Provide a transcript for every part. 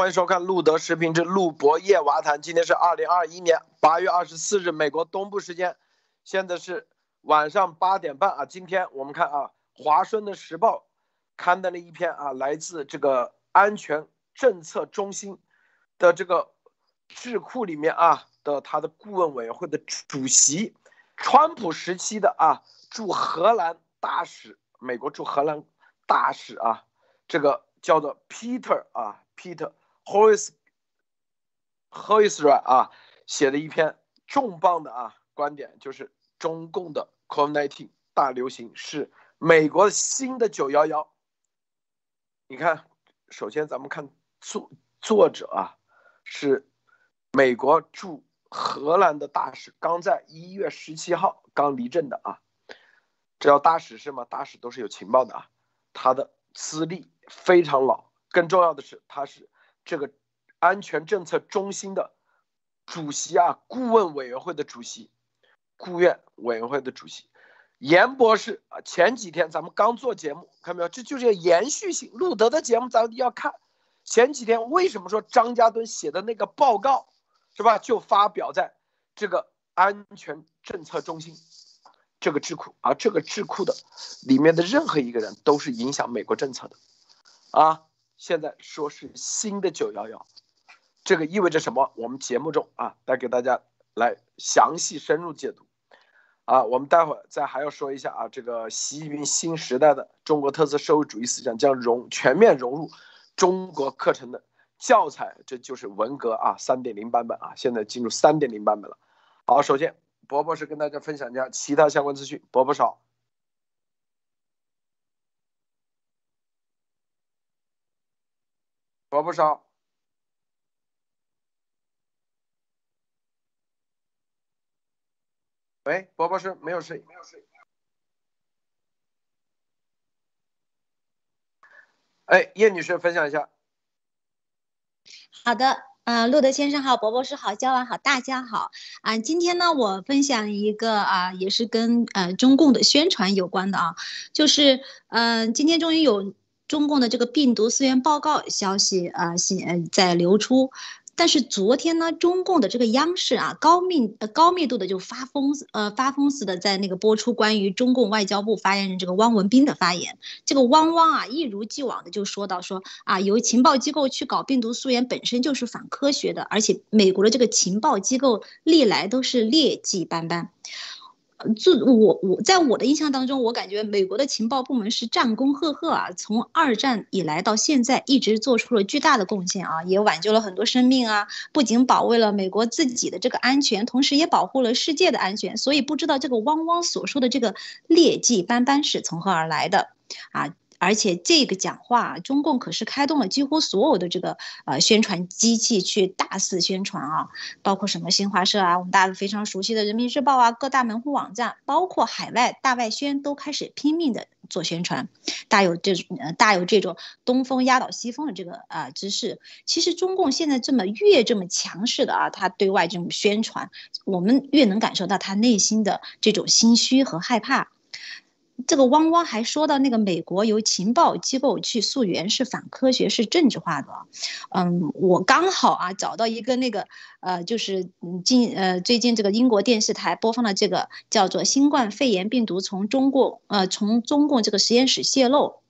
欢迎收看路德视频之路博夜娃谈。今天是二零二一年八月二十四日，美国东部时间，现在是晚上八点半啊。今天我们看啊，《华盛顿时报》刊登了一篇啊，来自这个安全政策中心的这个智库里面啊的他的顾问委员会的主席，川普时期的啊驻荷兰大使，美国驻荷兰大使啊，这个。叫做 Peter 啊，Peter Hois Hoisra 啊，写的一篇重磅的啊观点，就是中共的 COVID-19 大流行是美国新的九幺幺。你看，首先咱们看作作者啊，是美国驻荷兰的大使，刚在一月十七号刚离任的啊。这叫大使是吗？大使都是有情报的啊，他的资历。非常老，更重要的是，他是这个安全政策中心的主席啊，顾问委员会的主席，顾问委员会的主席，严博士啊。前几天咱们刚做节目，看到没有？这就是延续性。路德的节目咱们要看。前几天为什么说张家墩写的那个报告是吧？就发表在这个安全政策中心这个智库，而这个智库的里面的任何一个人都是影响美国政策的。啊，现在说是新的九幺幺，这个意味着什么？我们节目中啊，来给大家来详细深入解读。啊，我们待会儿再还要说一下啊，这个习近平新时代的中国特色社会主义思想将融全面融入中国课程的教材，这就是文革啊三点零版本啊，现在进入三点零版本了。好，首先伯伯是跟大家分享一下其他相关资讯，伯伯少。多不少？喂，伯伯是没有睡，没有睡。哎，叶女士分享一下。好的，嗯，路德先生好，伯伯是好，焦完好，大家好啊。今天呢，我分享一个啊，也是跟呃中共的宣传有关的啊，就是嗯，今天终于有。中共的这个病毒溯源报告消息啊，现在流出，但是昨天呢，中共的这个央视啊，高密呃高密度的就发疯呃发疯似的在那个播出关于中共外交部发言人这个汪文斌的发言，这个汪汪啊一如既往的就说到说啊，由情报机构去搞病毒溯源本身就是反科学的，而且美国的这个情报机构历来都是劣迹斑斑。就我我在我的印象当中，我感觉美国的情报部门是战功赫赫啊，从二战以来到现在一直做出了巨大的贡献啊，也挽救了很多生命啊，不仅保卫了美国自己的这个安全，同时也保护了世界的安全。所以不知道这个汪汪所说的这个劣迹斑斑是从何而来的啊？而且这个讲话，中共可是开动了几乎所有的这个呃宣传机器去大肆宣传啊，包括什么新华社啊，我们大家非常熟悉的人民日报啊，各大门户网站，包括海外大外宣都开始拼命的做宣传，大有这呃大有这种东风压倒西风的这个啊之势。其实中共现在这么越这么强势的啊，他对外这种宣传，我们越能感受到他内心的这种心虚和害怕。这个汪汪还说到那个美国由情报机构去溯源是反科学是政治化的，嗯，我刚好啊找到一个那个呃就是近呃最近这个英国电视台播放的这个叫做新冠肺炎病毒从中共呃从中共这个实验室泄露。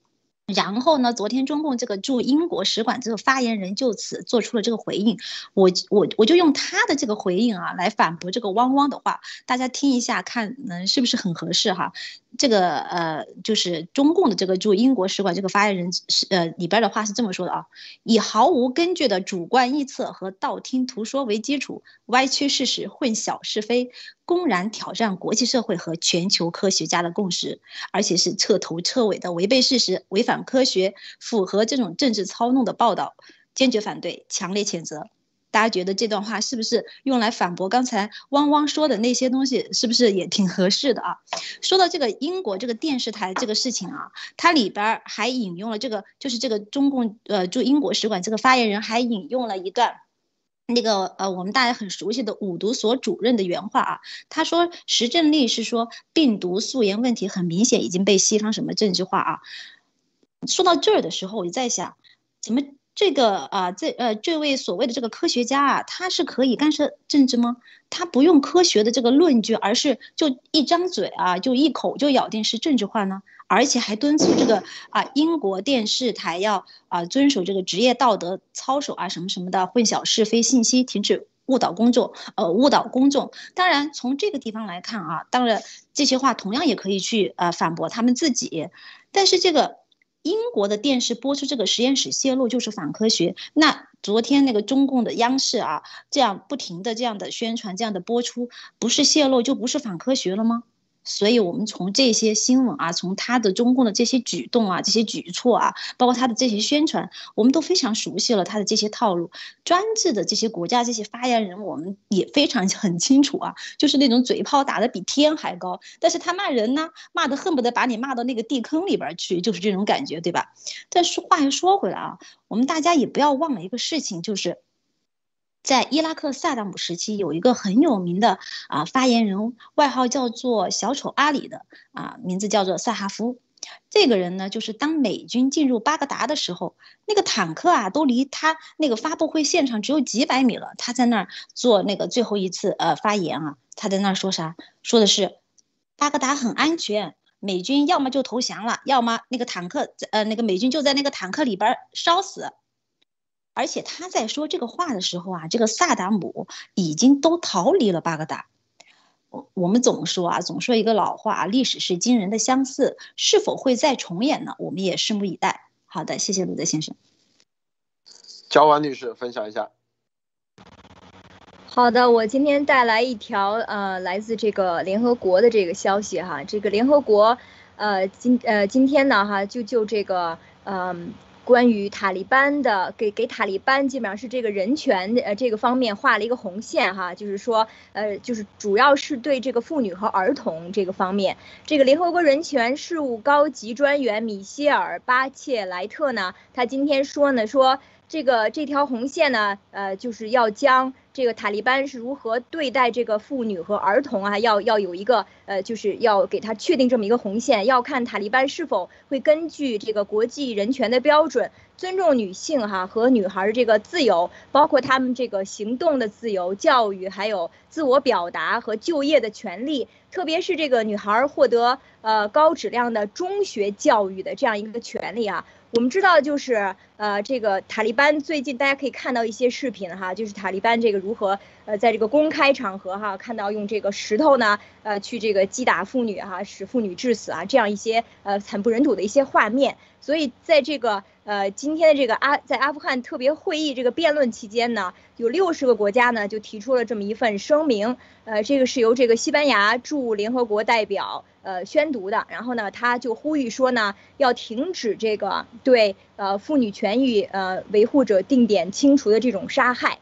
然后呢？昨天中共这个驻英国使馆这个发言人就此做出了这个回应，我我我就用他的这个回应啊来反驳这个汪汪的话，大家听一下看，嗯，是不是很合适哈？这个呃，就是中共的这个驻英国使馆这个发言人是呃里边的话是这么说的啊：以毫无根据的主观臆测和道听途说为基础，歪曲事实，混淆是非。公然挑战国际社会和全球科学家的共识，而且是彻头彻尾的违背事实、违反科学、符合这种政治操弄的报道，坚决反对，强烈谴责。大家觉得这段话是不是用来反驳刚才汪汪说的那些东西？是不是也挺合适的啊？说到这个英国这个电视台这个事情啊，它里边还引用了这个，就是这个中共呃驻英国使馆这个发言人还引用了一段。那个呃，我们大家很熟悉的五毒所主任的原话啊，他说石正丽是说病毒溯源问题很明显已经被西方什么政治化啊。说到这儿的时候，我就在想，怎么这个啊，这呃，这位所谓的这个科学家啊，他是可以干涉政治吗？他不用科学的这个论据，而是就一张嘴啊，就一口就咬定是政治化呢？而且还敦促这个啊，英国电视台要啊遵守这个职业道德操守啊，什么什么的，混淆是非信息，停止误导公众，呃，误导公众。当然，从这个地方来看啊，当然这些话同样也可以去呃反驳他们自己，但是这个。英国的电视播出这个实验室泄露就是反科学，那昨天那个中共的央视啊，这样不停的这样的宣传，这样的播出，不是泄露就不是反科学了吗？所以，我们从这些新闻啊，从他的中共的这些举动啊，这些举措啊，包括他的这些宣传，我们都非常熟悉了他的这些套路。专制的这些国家这些发言人，我们也非常 很清楚啊，就是那种嘴炮打得比天还高，但是他骂人呢，骂得恨不得把你骂到那个地坑里边去，就是这种感觉，对吧？但是话又说回来啊，我们大家也不要忘了一个事情，就是。在伊拉克萨达姆时期，有一个很有名的啊发言人，外号叫做“小丑阿里”的啊，名字叫做萨哈夫。这个人呢，就是当美军进入巴格达的时候，那个坦克啊，都离他那个发布会现场只有几百米了。他在那儿做那个最后一次呃发言啊，他在那儿说啥？说的是巴格达很安全，美军要么就投降了，要么那个坦克呃那个美军就在那个坦克里边烧死。而且他在说这个话的时候啊，这个萨达姆已经都逃离了巴格达。我我们总说啊，总说一个老话，历史是惊人的相似，是否会再重演呢？我们也拭目以待。好的，谢谢鲁德先生。焦婉女士分享一下。好的，我今天带来一条呃，来自这个联合国的这个消息哈，这个联合国呃今呃今天呢哈就就这个嗯。关于塔利班的给给塔利班基本上是这个人权呃这个方面画了一个红线哈，就是说呃就是主要是对这个妇女和儿童这个方面，这个联合国人权事务高级专员米歇尔巴切莱特呢，他今天说呢说。这个这条红线呢，呃，就是要将这个塔利班是如何对待这个妇女和儿童啊，要要有一个呃，就是要给他确定这么一个红线，要看塔利班是否会根据这个国际人权的标准，尊重女性哈和女孩儿这个自由，包括他们这个行动的自由、教育，还有自我表达和就业的权利，特别是这个女孩儿获得呃高质量的中学教育的这样一个权利啊。我们知道，就是呃，这个塔利班最近大家可以看到一些视频哈，就是塔利班这个如何呃，在这个公开场合哈，看到用这个石头呢，呃，去这个击打妇女哈，使妇女致死啊，这样一些呃惨不忍睹的一些画面。所以在这个呃今天的这个阿在阿富汗特别会议这个辩论期间呢，有六十个国家呢就提出了这么一份声明，呃，这个是由这个西班牙驻联合国代表呃宣读的，然后呢他就呼吁说呢要停止这个对呃妇女权益呃维护者定点清除的这种杀害，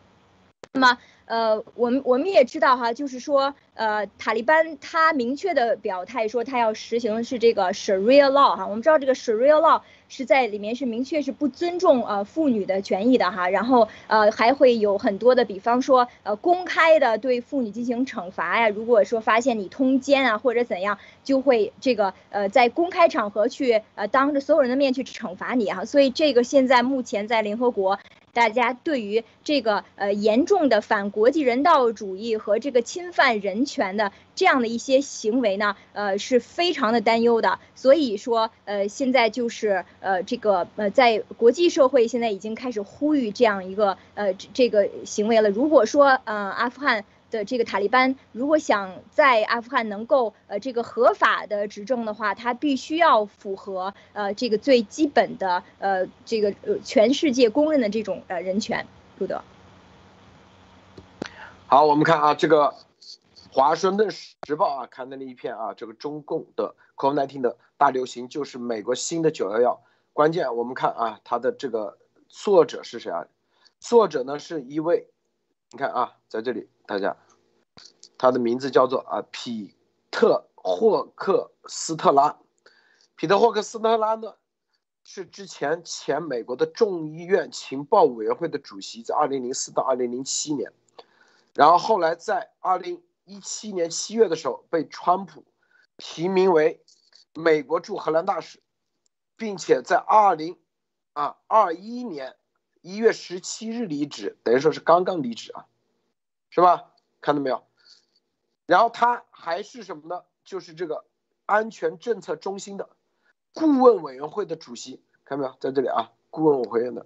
那么。呃，我们我们也知道哈，就是说，呃，塔利班他明确的表态说，他要实行的是这个 Sharia law 哈。我们知道这个 Sharia law 是在里面是明确是不尊重呃妇女的权益的哈。然后呃还会有很多的，比方说呃公开的对妇女进行惩罚呀。如果说发现你通奸啊或者怎样，就会这个呃在公开场合去呃当着所有人的面去惩罚你哈。所以这个现在目前在联合国。大家对于这个呃严重的反国际人道主义和这个侵犯人权的这样的一些行为呢，呃是非常的担忧的。所以说，呃现在就是呃这个呃在国际社会现在已经开始呼吁这样一个呃这个行为了。如果说呃阿富汗。的这个塔利班如果想在阿富汗能够呃这个合法的执政的话，他必须要符合呃这个最基本的呃这个呃全世界公认的这种呃人权。路德，好，我们看啊，这个华盛顿时报啊刊登了一篇啊，这个中共的 COVID-19 的大流行就是美国新的九幺幺。关键我们看啊，它的这个作者是谁啊？作者呢是一位，你看啊，在这里。大家，他的名字叫做啊，皮特霍克斯特拉。皮特霍克斯特拉呢，是之前前美国的众议院情报委员会的主席，在二零零四到二零零七年，然后后来在二零一七年七月的时候被川普提名为美国驻荷兰大使，并且在二零啊二一年一月十七日离职，等于说是刚刚离职啊，是吧？看到没有？然后他还是什么呢？就是这个安全政策中心的顾问委员会的主席，看到没有？在这里啊，顾问委员会的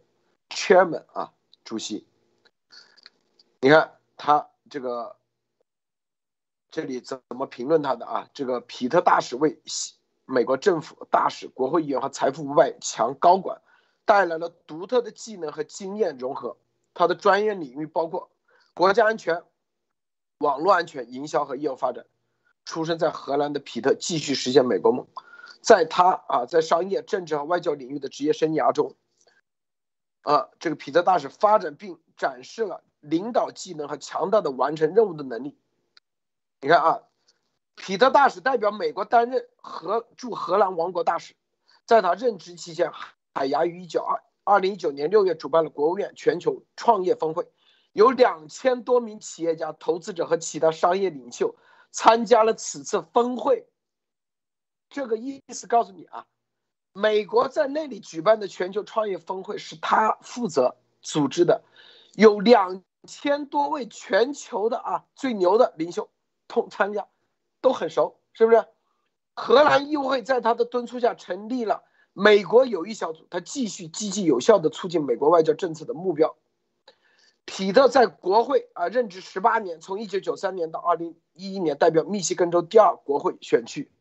chairman 啊，主席。你看他这个，这里怎么评论他的啊？这个皮特大使为美国政府大使、国会议员和财富五百强高管带来了独特的技能和经验融合。他的专业领域包括国家安全、网络安全、营销和业务发展。出生在荷兰的皮特继续实现美国梦。在他啊，在商业、政治和外交领域的职业生涯中，啊，这个皮特大使发展并展示了领导技能和强大的完成任务的能力。你看啊。皮特大使代表美国担任荷驻荷兰王国大使，在他任职期间，海牙于一九二二零一九年六月主办了国务院全球创业峰会，有两千多名企业家、投资者和其他商业领袖参加了此次峰会。这个意思告诉你啊，美国在那里举办的全球创业峰会是他负责组织的，有两千多位全球的啊最牛的领袖同参加。都很熟，是不是？荷兰议会在他的敦促下成立了美国友谊小组，他继续积极有效地促进美国外交政策的目标。彼特在国会啊任职十八年，从一九九三年到二零一一年代表密西根州第二国会选区。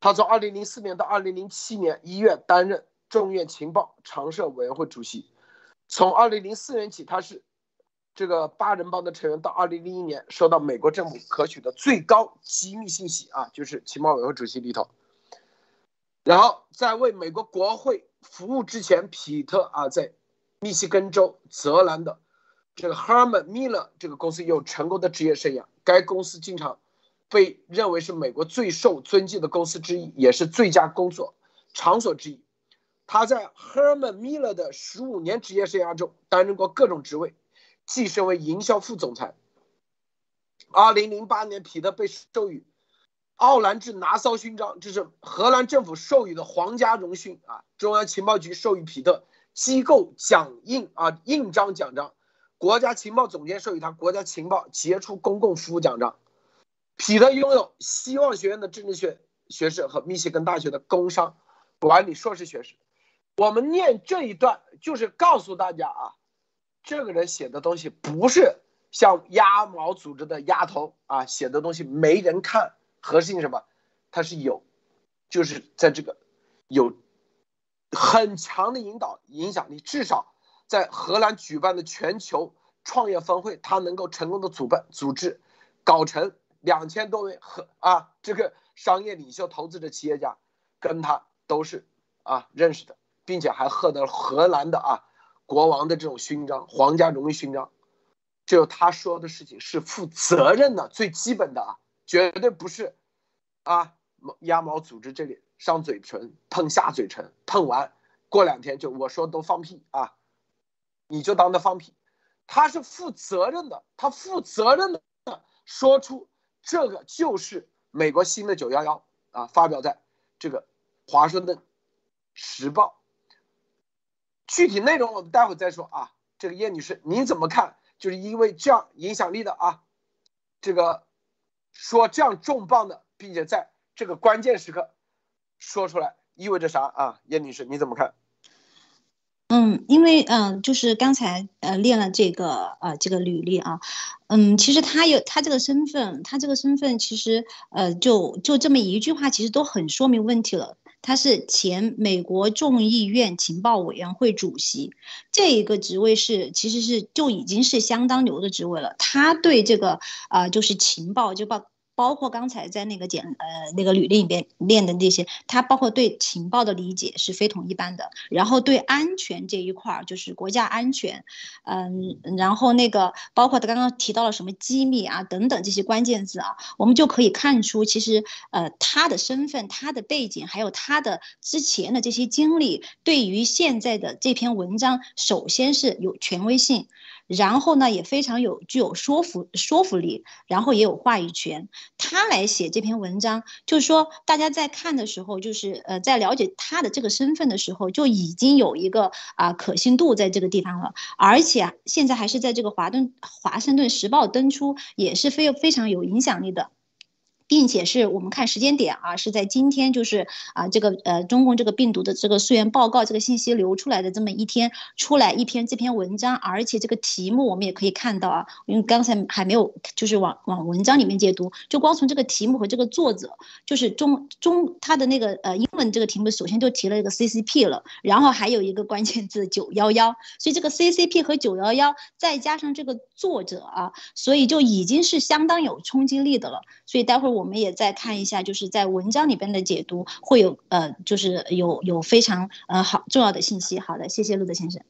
他从二零零四年到二零零七年一月担任众院情报常设委员会主席。从二零零四年起，他是。这个八人帮的成员到二零零一年收到美国政府可取的最高机密信息啊，就是情报委员会主席里头。然后在为美国国会服务之前，皮特啊在密西根州泽兰的这个 Herman Miller 这个公司有成功的职业生涯。该公司经常被认为是美国最受尊敬的公司之一，也是最佳工作场所之一。他在 Herman Miller 的十五年职业生涯中担任过各种职位。晋升为营销副总裁。二零零八年，皮特被授予奥兰治拿骚勋章，这是荷兰政府授予的皇家荣勋啊。中央情报局授予皮特机构奖印啊印章奖章，国家情报总监授予他国家情报杰出公共服务奖章。皮特拥有希望学院的政治学学士和密歇根大学的工商管理硕士学士。我们念这一段，就是告诉大家啊。这个人写的东西不是像鸭毛组织的鸭头啊写的东西没人看，核心什么？他是有，就是在这个有很强的引导影响力，至少在荷兰举办的全球创业峰会，他能够成功的主办组织，搞成两千多位和啊这个商业领袖、投资者、企业家跟他都是啊认识的，并且还获得了荷兰的啊。国王的这种勋章，皇家荣誉勋章，就他说的事情是负责任的，最基本的啊，绝对不是啊，鸭毛组织这里上嘴唇碰下嘴唇，碰完过两天就我说都放屁啊，你就当他放屁，他是负责任的，他负责任的说出这个就是美国新的九幺幺啊，发表在这个华盛顿时报。具体内容我们待会再说啊。这个叶女士，你怎么看？就是因为这样影响力的啊，这个说这样重磅的，并且在这个关键时刻说出来，意味着啥啊？叶女士，你怎么看？嗯，因为嗯，就是刚才呃练了这个呃这个履历啊，嗯，其实他有他这个身份，他这个身份其实呃就就这么一句话，其实都很说明问题了。他是前美国众议院情报委员会主席，这一个职位是其实是就已经是相当牛的职位了。他对这个啊，就是情报就报。包括刚才在那个简呃那个履历里边练的那些，他包括对情报的理解是非同一般的。然后对安全这一块儿，就是国家安全，嗯，然后那个包括他刚刚提到了什么机密啊等等这些关键字啊，我们就可以看出，其实呃他的身份、他的背景，还有他的之前的这些经历，对于现在的这篇文章，首先是有权威性。然后呢也非常有具有说服说服力，然后也有话语权。他来写这篇文章，就是说大家在看的时候，就是呃在了解他的这个身份的时候，就已经有一个啊可信度在这个地方了，而且现在还是在这个华顿华盛顿时报登出，也是非非常有影响力的。并且是我们看时间点啊，是在今天，就是啊，这个呃，中共这个病毒的这个溯源报告这个信息流出来的这么一天，出来一篇这篇文章，而且这个题目我们也可以看到啊，因为刚才还没有就是往往文章里面解读，就光从这个题目和这个作者，就是中中他的那个呃英文这个题目，首先就提了一个 CCP 了，然后还有一个关键字九幺幺，所以这个 CCP 和九幺幺再加上这个作者啊，所以就已经是相当有冲击力的了，所以待会儿。我我们也再看一下，就是在文章里边的解读会有呃，就是有有非常呃好重要的信息。好的，谢谢陆德先生。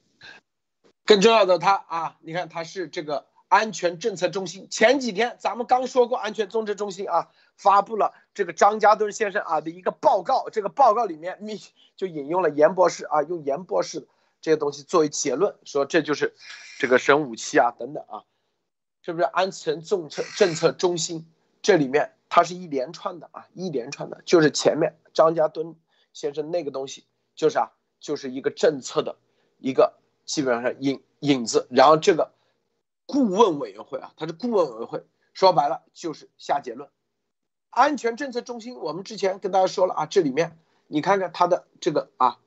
更重要的，他啊，你看他是这个安全政策中心。前几天咱们刚说过，安全政策中心啊发布了这个张家墩先生啊的一个报告。这个报告里面，你就引用了严博士啊，用严博士这些东西作为结论，说这就是这个神武器啊等等啊，是不是安全政策政策中心？这里面。它是一连串的啊，一连串的，就是前面张家墩先生那个东西，就是啊，就是一个政策的一个基本上是影影子。然后这个顾问委员会啊，它是顾问委员会，说白了就是下结论。安全政策中心，我们之前跟大家说了啊，这里面你看看他的这个啊，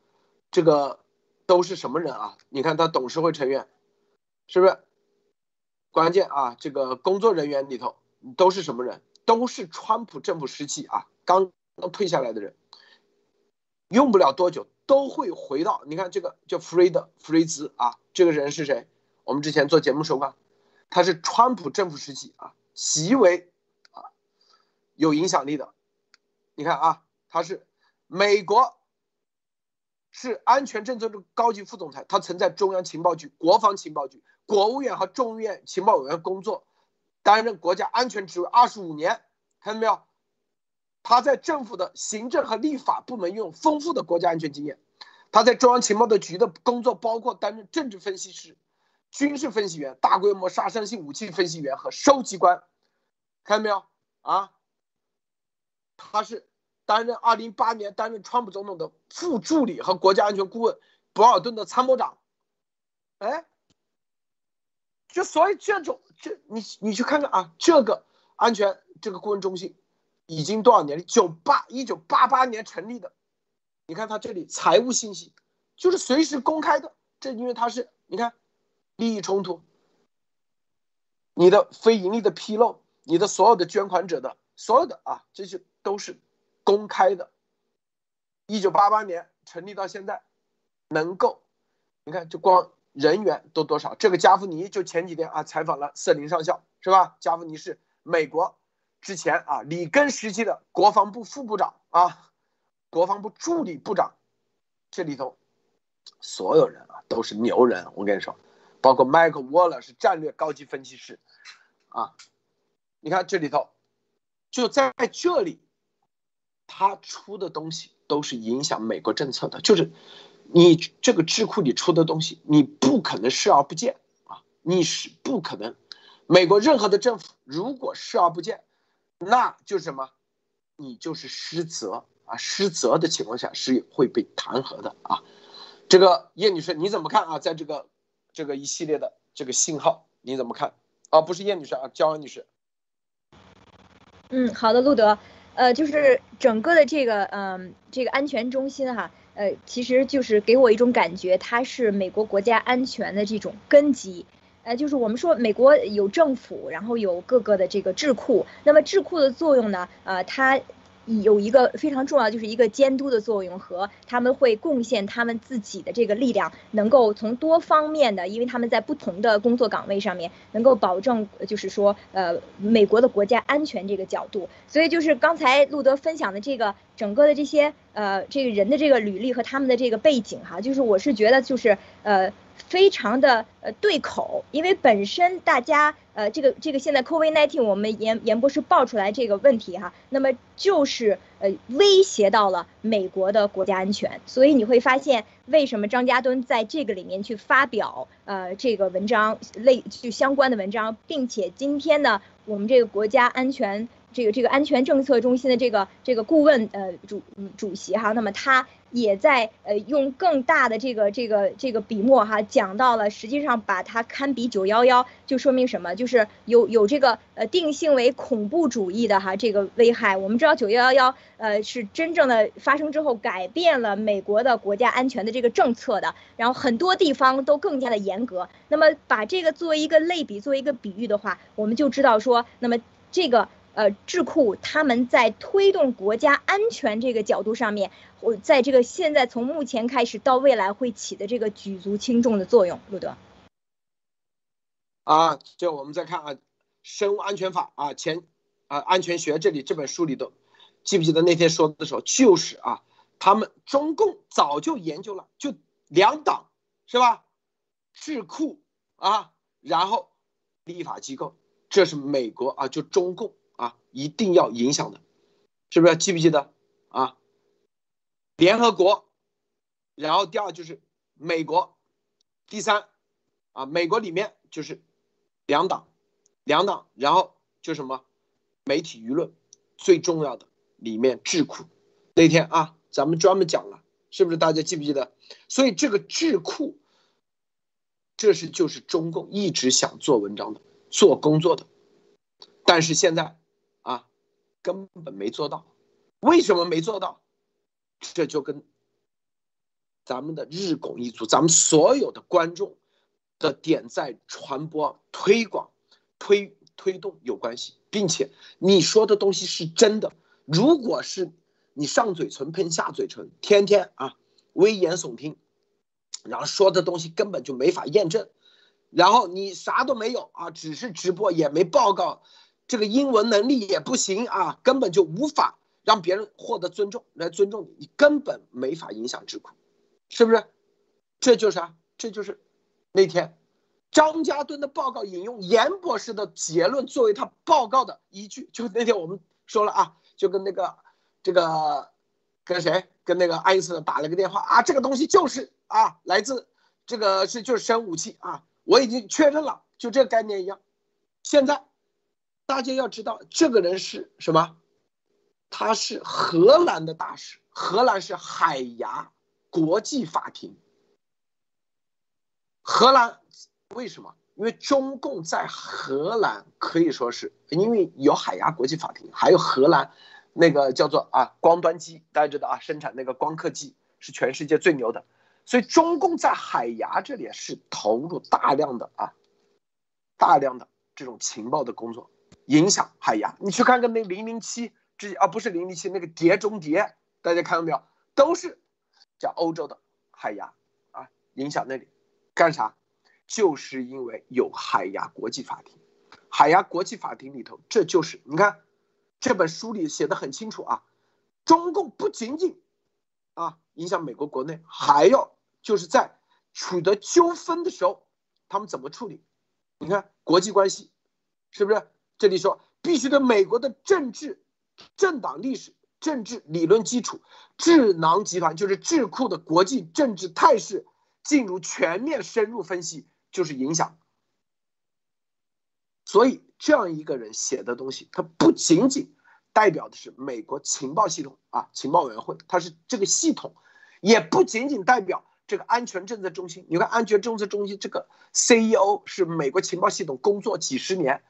这个都是什么人啊？你看他董事会成员是不是？关键啊，这个工作人员里头都是什么人？都是川普政府时期啊，刚刚退下来的人，用不了多久都会回到。你看这个叫弗雷德·弗雷兹啊，这个人是谁？我们之前做节目说过，他是川普政府时期啊极为啊有影响力的。你看啊，他是美国是安全政策的高级副总裁，他曾在中央情报局、国防情报局、国务院和众议院情报委员工作。担任国家安全职位二十五年，看到没有？他在政府的行政和立法部门拥有丰富的国家安全经验。他在中央情报的局的工作包括担任政治分析师、军事分析员、大规模杀伤性武器分析员和收集官。看到没有？啊，他是担任二零一八年担任川普总统的副助理和国家安全顾问，博尔顿的参谋长。哎。就所以这种这你你去看看啊，这个安全这个顾问中心已经多少年了？九八一九八八年成立的，你看它这里财务信息就是随时公开的，这因为它是你看利益冲突，你的非盈利的披露，你的所有的捐款者的所有的啊这些都是公开的。一九八八年成立到现在，能够你看就光。人员都多少？这个加夫尼就前几天啊采访了瑟林上校，是吧？加夫尼是美国之前啊里根时期的国防部副部长啊，国防部助理部长，这里头所有人啊都是牛人，我跟你说，包括迈克沃勒是战略高级分析师啊，你看这里头就在这里，他出的东西都是影响美国政策的，就是。你这个智库里出的东西，你不可能视而不见啊！你是不可能，美国任何的政府如果视而不见，那就是什么？你就是失责啊！失责的情况下是会被弹劾的啊！这个叶女士你怎么看啊？在这个这个一系列的这个信号你怎么看？啊，不是叶女士啊，焦安女士。嗯，好的，路德，呃，就是整个的这个嗯这个安全中心哈。呃，其实就是给我一种感觉，它是美国国家安全的这种根基。呃，就是我们说美国有政府，然后有各个的这个智库。那么智库的作用呢？呃，它。有一个非常重要，就是一个监督的作用和他们会贡献他们自己的这个力量，能够从多方面的，因为他们在不同的工作岗位上面，能够保证就是说，呃，美国的国家安全这个角度。所以就是刚才路德分享的这个整个的这些呃这个人的这个履历和他们的这个背景哈，就是我是觉得就是呃。非常的呃对口，因为本身大家呃这个这个现在 COVID-19 我们严严博士爆出来这个问题哈，那么就是呃威胁到了美国的国家安全，所以你会发现为什么张家墩在这个里面去发表呃这个文章类就相关的文章，并且今天呢我们这个国家安全。这个这个安全政策中心的这个这个顾问呃主主席哈，那么他也在呃用更大的这个这个这个笔墨哈讲到了，实际上把它堪比九幺幺，就说明什么？就是有有这个呃定性为恐怖主义的哈这个危害。我们知道九幺幺呃是真正的发生之后改变了美国的国家安全的这个政策的，然后很多地方都更加的严格。那么把这个作为一个类比，作为一个比喻的话，我们就知道说，那么这个。呃，智库他们在推动国家安全这个角度上面，我在这个现在从目前开始到未来会起的这个举足轻重的作用。路德，啊，就我们再看啊，《生物安全法》啊，前啊安全学这里这本书里头，记不记得那天说的时候，就是啊，他们中共早就研究了，就两党是吧？智库啊，然后立法机构，这是美国啊，就中共。啊，一定要影响的，是不是？记不记得啊？联合国，然后第二就是美国，第三啊，美国里面就是两党，两党，然后就什么媒体舆论，最重要的里面智库，那天啊，咱们专门讲了，是不是？大家记不记得？所以这个智库，这是就是中共一直想做文章的，做工作的，但是现在。根本没做到，为什么没做到？这就跟咱们的日拱一卒，咱们所有的观众的点赞、传播、推广、推推动有关系，并且你说的东西是真的。如果是你上嘴唇喷下嘴唇，天天啊危言耸听，然后说的东西根本就没法验证，然后你啥都没有啊，只是直播也没报告。这个英文能力也不行啊，根本就无法让别人获得尊重来尊重你，你根本没法影响智库，是不是？这就是啊，这就是那天张家墩的报告引用严博士的结论作为他报告的依据。就那天我们说了啊，就跟那个这个跟谁跟那个爱因斯坦打了个电话啊，这个东西就是啊来自这个是就是生武器啊，我已经确认了，就这个概念一样，现在。大家要知道，这个人是什么？他是荷兰的大使，荷兰是海牙国际法庭。荷兰为什么？因为中共在荷兰可以说是因为有海牙国际法庭，还有荷兰那个叫做啊光端机，大家知道啊，生产那个光刻机是全世界最牛的，所以中共在海牙这里是投入大量的啊大量的这种情报的工作。影响海牙，你去看看那零零七，之啊不是零零七，那个碟中谍，大家看到没有？都是叫欧洲的海牙啊，影响那里干啥？就是因为有海牙国际法庭，海牙国际法庭里头，这就是你看这本书里写的很清楚啊，中共不仅仅啊影响美国国内，还要就是在取得纠纷的时候，他们怎么处理？你看国际关系是不是？这里说必须对美国的政治、政党历史、政治理论基础、智囊集团就是智库的国际政治态势进入全面深入分析，就是影响。所以这样一个人写的东西，他不仅仅代表的是美国情报系统啊，情报委员会，它是这个系统，也不仅仅代表这个安全政策中心。你看，安全政策中心这个 CEO 是美国情报系统工作几十年。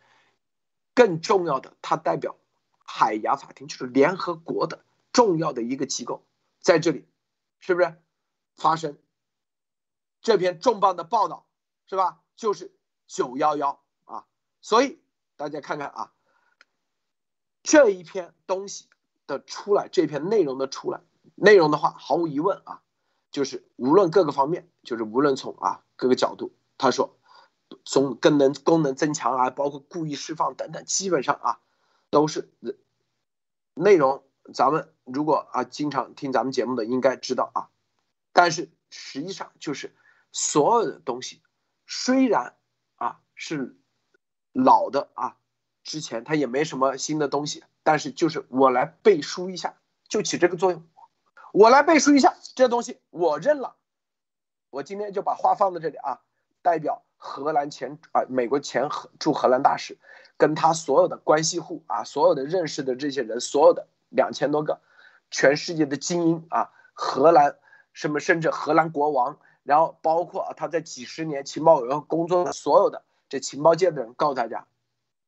更重要的，它代表海牙法庭，就是联合国的重要的一个机构，在这里，是不是发生这篇重磅的报道，是吧？就是九幺幺啊，所以大家看看啊，这一篇东西的出来，这篇内容的出来，内容的话，毫无疑问啊，就是无论各个方面，就是无论从啊各个角度，他说。从更能功能增强啊，包括故意释放等等，基本上啊，都是内容咱们如果啊经常听咱们节目的应该知道啊，但是实际上就是所有的东西虽然啊是老的啊，之前它也没什么新的东西，但是就是我来背书一下就起这个作用，我来背书一下这东西我认了，我今天就把话放在这里啊，代表荷兰前啊美国前驻荷兰大使。跟他所有的关系户啊，所有的认识的这些人，所有的两千多个，全世界的精英啊，荷兰什么甚至荷兰国王，然后包括啊他在几十年情报委员会工作的所有的这情报界的人，告诉大家，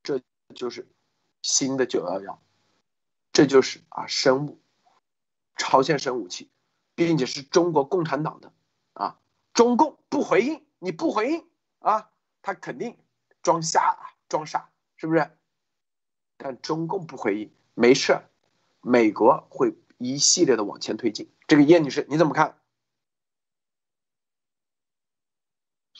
这就是新的九幺幺，这就是啊生物，朝鲜生武器，并且是中国共产党的啊，中共不回应，你不回应啊，他肯定装瞎啊，装傻。是不是？但中共不回应，没事，美国会一系列的往前推进。这个叶女士你怎么看？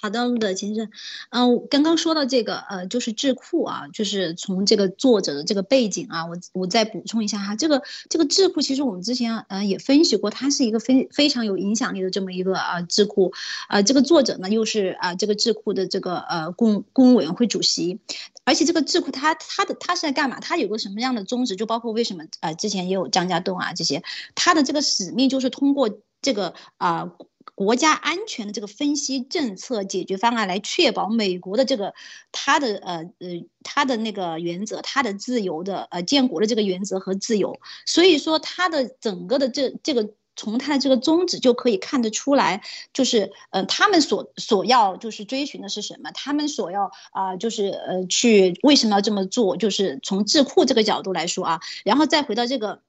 好的，陆德先生，嗯，刚刚说到这个，呃，就是智库啊，就是从这个作者的这个背景啊，我我再补充一下哈，这个这个智库其实我们之前呃也分析过，它是一个非非常有影响力的这么一个啊智库，啊，这个作者呢又是啊这个智库的这个呃公公共委员会主席，而且这个智库它它的它是在干嘛？它有个什么样的宗旨？就包括为什么啊之前也有张家栋啊这些，它的这个使命就是通过这个啊。国家安全的这个分析政策解决方案，来确保美国的这个它的呃呃它的那个原则，它的自由的呃建国的这个原则和自由。所以说，它的整个的这这个从它的这个宗旨就可以看得出来，就是呃他们所所要就是追寻的是什么？他们所要啊就是呃去为什么要这么做？就是从智库这个角度来说啊，然后再回到这个。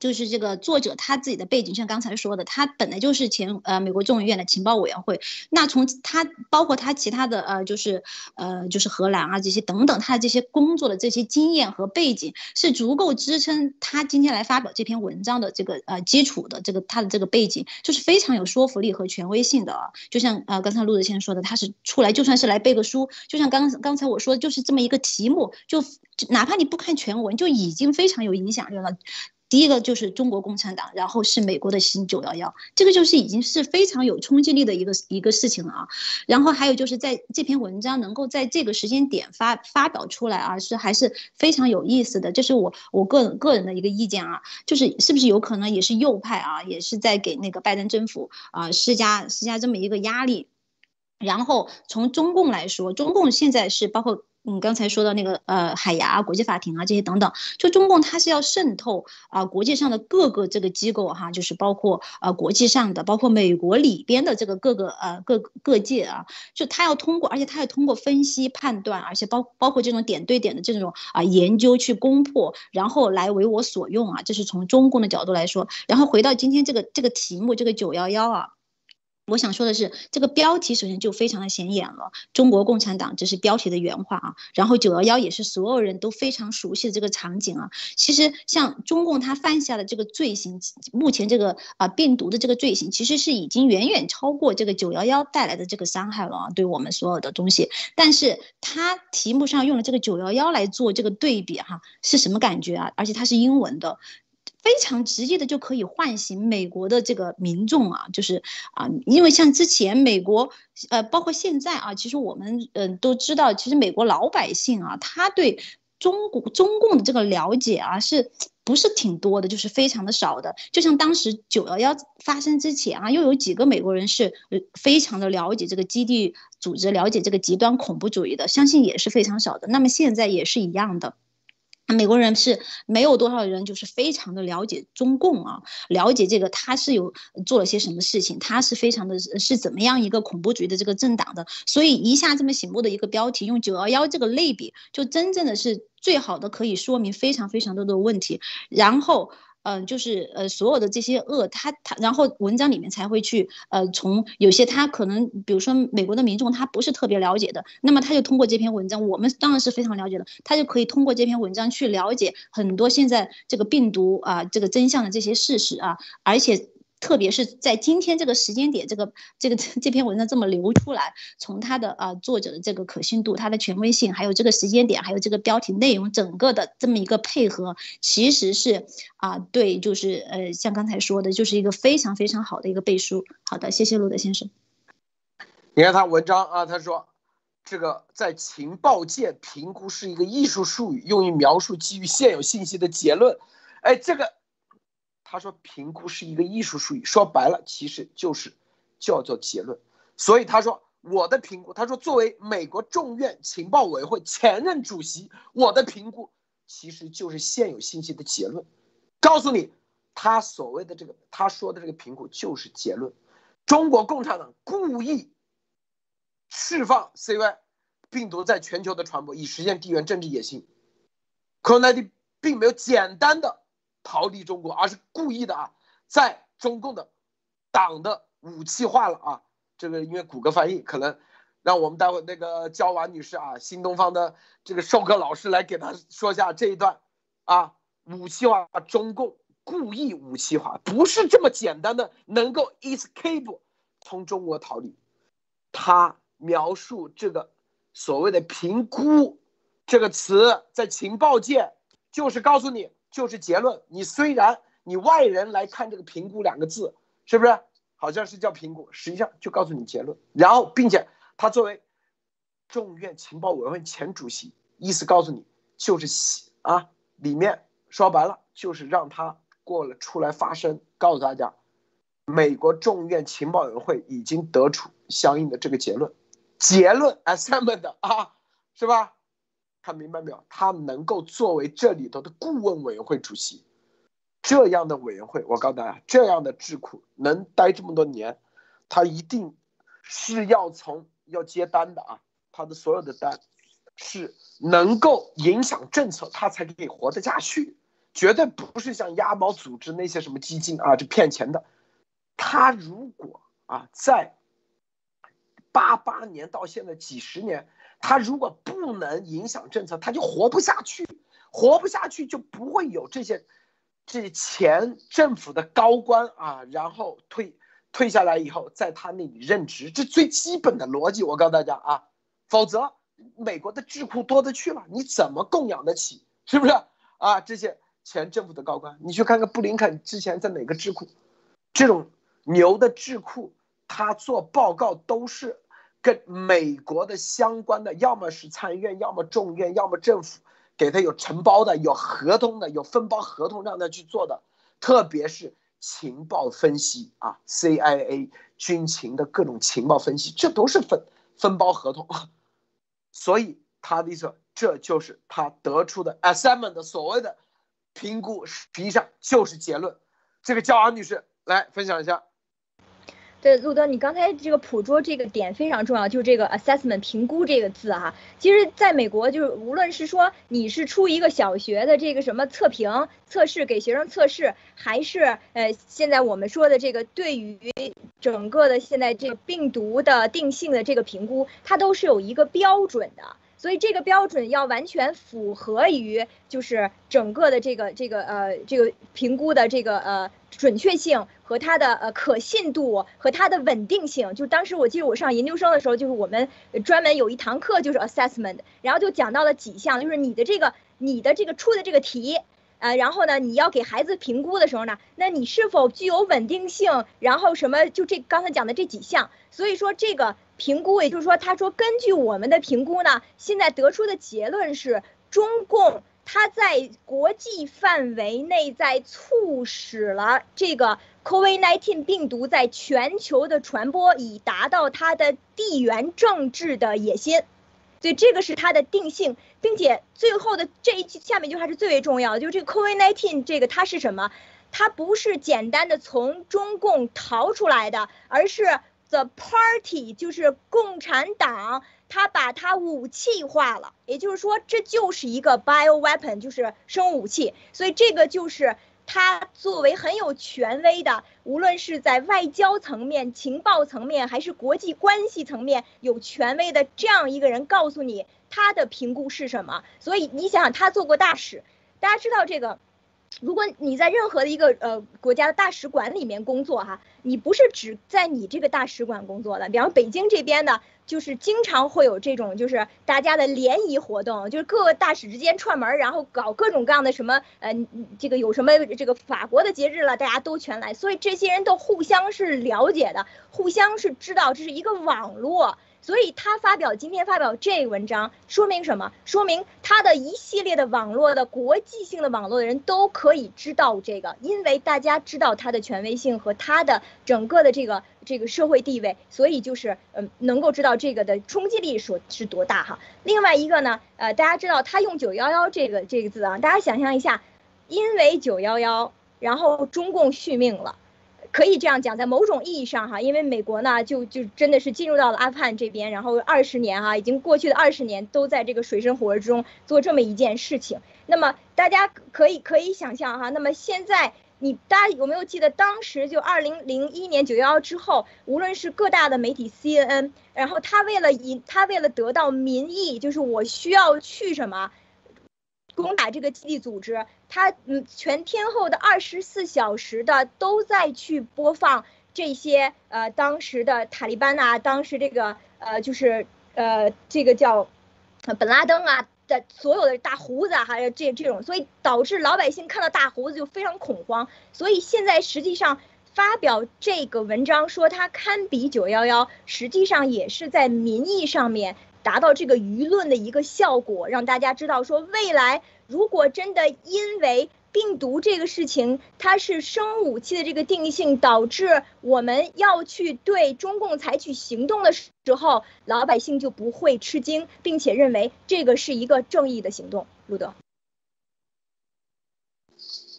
就是这个作者他自己的背景，像刚才说的，他本来就是前呃美国众议院的情报委员会。那从他包括他其他的呃就是呃就是荷兰啊这些等等他的这些工作的这些经验和背景，是足够支撑他今天来发表这篇文章的这个呃基础的这个他的这个背景，就是非常有说服力和权威性的。就像呃刚才陆子先生说的，他是出来就算是来背个书，就像刚刚才我说，就是这么一个题目，就哪怕你不看全文，就已经非常有影响力了。第一个就是中国共产党，然后是美国的新九幺幺，这个就是已经是非常有冲击力的一个一个事情了啊。然后还有就是在这篇文章能够在这个时间点发发表出来啊，是还是非常有意思的。这是我我个人个人的一个意见啊，就是是不是有可能也是右派啊，也是在给那个拜登政府啊施加施加这么一个压力。然后从中共来说，中共现在是包括。嗯，刚才说到那个呃海牙国际法庭啊这些等等，就中共它是要渗透啊国际上的各个这个机构哈，就是包括呃国际上的，包括美国里边的这个各个呃各各界啊，就他要通过，而且他要通过分析判断，而且包包括这种点对点的这种啊研究去攻破，然后来为我所用啊，这是从中共的角度来说。然后回到今天这个这个题目，这个九幺幺啊。我想说的是，这个标题首先就非常的显眼了。中国共产党，这是标题的原话啊。然后九幺幺也是所有人都非常熟悉的这个场景啊。其实像中共他犯下的这个罪行，目前这个啊病毒的这个罪行，其实是已经远远超过这个九幺幺带来的这个伤害了啊，对我们所有的东西。但是他题目上用了这个九幺幺来做这个对比哈，是什么感觉啊？而且它是英文的。非常直接的就可以唤醒美国的这个民众啊，就是啊，因为像之前美国，呃，包括现在啊，其实我们嗯都知道，其实美国老百姓啊，他对中国中共的这个了解啊，是不是挺多的？就是非常的少的。就像当时九幺幺发生之前啊，又有几个美国人是非常的了解这个基地组织，了解这个极端恐怖主义的，相信也是非常少的。那么现在也是一样的。美国人是没有多少人，就是非常的了解中共啊，了解这个他是有做了些什么事情，他是非常的是怎么样一个恐怖主义的这个政党的，所以一下这么醒目的一个标题，用九幺幺这个类比，就真正的是最好的可以说明非常非常多的问题，然后。嗯，就是呃，所有的这些恶，他他，然后文章里面才会去呃，从有些他可能，比如说美国的民众他不是特别了解的，那么他就通过这篇文章，我们当然是非常了解的，他就可以通过这篇文章去了解很多现在这个病毒啊这个真相的这些事实啊，而且特别是在今天这个时间点，这个这个这篇文章这么流出来，从他的啊作者的这个可信度、他的权威性，还有这个时间点，还有这个标题内容，整个的这么一个配合，其实是啊对，就是呃像刚才说的，就是一个非常非常好的一个背书。好的，谢谢路德先生。你看他文章啊，他说。这个在情报界评估是一个艺术术语，用于描述基于现有信息的结论。哎，这个他说评估是一个艺术术语，说白了其实就是叫做结论。所以他说我的评估，他说作为美国众院情报委员会前任主席，我的评估其实就是现有信息的结论。告诉你，他所谓的这个他说的这个评估就是结论。中国共产党故意。释放 CY 病毒在全球的传播，以实现地缘政治野心。COVID-19 并没有简单的逃离中国，而是故意的啊，在中共的党的武器化了啊。这个因为谷歌翻译，可能让我们待会那个焦娃女士啊，新东方的这个授课老师来给他说一下这一段啊。武器化，中共故意武器化，不是这么简单的能够 escape 从中国逃离，他。描述这个所谓的评估这个词，在情报界就是告诉你，就是结论。你虽然你外人来看这个评估两个字，是不是好像是叫评估，实际上就告诉你结论。然后，并且他作为众院情报委员会前主席，意思告诉你就是啊，里面说白了就是让他过了出来发声，告诉大家，美国众院情报委员会已经得出相应的这个结论。结论 assembled 啊，是吧？看明白没有？他能够作为这里头的顾问委员会主席，这样的委员会，我告诉大家，这样的智库能待这么多年，他一定是要从要接单的啊，他的所有的单是能够影响政策，他才可以活得下去，绝对不是像鸭毛组织那些什么基金啊，这骗钱的。他如果啊在。八八年到现在几十年，他如果不能影响政策，他就活不下去，活不下去就不会有这些，这前政府的高官啊，然后退退下来以后，在他那里任职，这最基本的逻辑，我告诉大家啊，否则美国的智库多得去了，你怎么供养得起？是不是啊？这些前政府的高官，你去看看布林肯之前在哪个智库，这种牛的智库。他做报告都是跟美国的相关的，要么是参议院，要么众院，要么政府给他有承包的、有合同的、有分包合同让他去做的，特别是情报分析啊，CIA 军情的各种情报分析，这都是分分包合同。所以他的意思，这就是他得出的 assessment，的所谓的评估，实际上就是结论。这个焦昂女士来分享一下。对，路德，你刚才这个捕捉这个点非常重要，就是这个 assessment 评估这个字哈。其实，在美国，就是无论是说你是出一个小学的这个什么测评测试给学生测试，还是呃现在我们说的这个对于整个的现在这个病毒的定性的这个评估，它都是有一个标准的。所以这个标准要完全符合于，就是整个的这个这个呃这个评估的这个呃准确性和它的呃可信度和它的稳定性。就当时我记得我上研究生的时候，就是我们专门有一堂课就是 assessment，然后就讲到了几项，就是你的这个你的这个出的这个题，呃，然后呢你要给孩子评估的时候呢，那你是否具有稳定性？然后什么就这刚才讲的这几项，所以说这个。评估，也就是说，他说根据我们的评估呢，现在得出的结论是，中共它在国际范围内在促使了这个 COVID-19 病毒在全球的传播，以达到它的地缘政治的野心。所以这个是它的定性，并且最后的这一句下面一句话是最为重要的，就是这个 COVID-19 这个它是什么？它不是简单的从中共逃出来的，而是。The party 就是共产党，他把它武器化了，也就是说，这就是一个 bio weapon，就是生物武器。所以这个就是他作为很有权威的，无论是在外交层面、情报层面，还是国际关系层面有权威的这样一个人，告诉你他的评估是什么。所以你想想，他做过大使，大家知道这个。如果你在任何的一个呃国家的大使馆里面工作哈，你不是只在你这个大使馆工作的，比方北京这边的，就是经常会有这种就是大家的联谊活动，就是各个大使之间串门，然后搞各种各样的什么呃这个有什么这个法国的节日了，大家都全来，所以这些人都互相是了解的，互相是知道这是一个网络。所以他发表今天发表这文章，说明什么？说明他的一系列的网络的国际性的网络的人都可以知道这个，因为大家知道他的权威性和他的整个的这个这个社会地位，所以就是嗯能够知道这个的冲击力说是多大哈。另外一个呢，呃，大家知道他用九幺幺这个这个字啊，大家想象一下，因为九幺幺，然后中共续命了。可以这样讲，在某种意义上哈，因为美国呢，就就真的是进入到了阿富汗这边，然后二十年哈，已经过去的二十年都在这个水深火热之中做这么一件事情。那么大家可以可以想象哈，那么现在你大家有没有记得当时就二零零一年九幺幺之后，无论是各大的媒体 CNN，然后他为了引他为了得到民意，就是我需要去什么？攻打这个基地组织，他嗯全天候的二十四小时的都在去播放这些呃当时的塔利班呐，当时这个呃就是呃这个叫本拉登啊的所有的大胡子啊还有这这种，所以导致老百姓看到大胡子就非常恐慌。所以现在实际上发表这个文章说他堪比九幺幺，实际上也是在民意上面。达到这个舆论的一个效果，让大家知道说，未来如果真的因为病毒这个事情，它是生物武器的这个定义性，导致我们要去对中共采取行动的时候，老百姓就不会吃惊，并且认为这个是一个正义的行动。路德，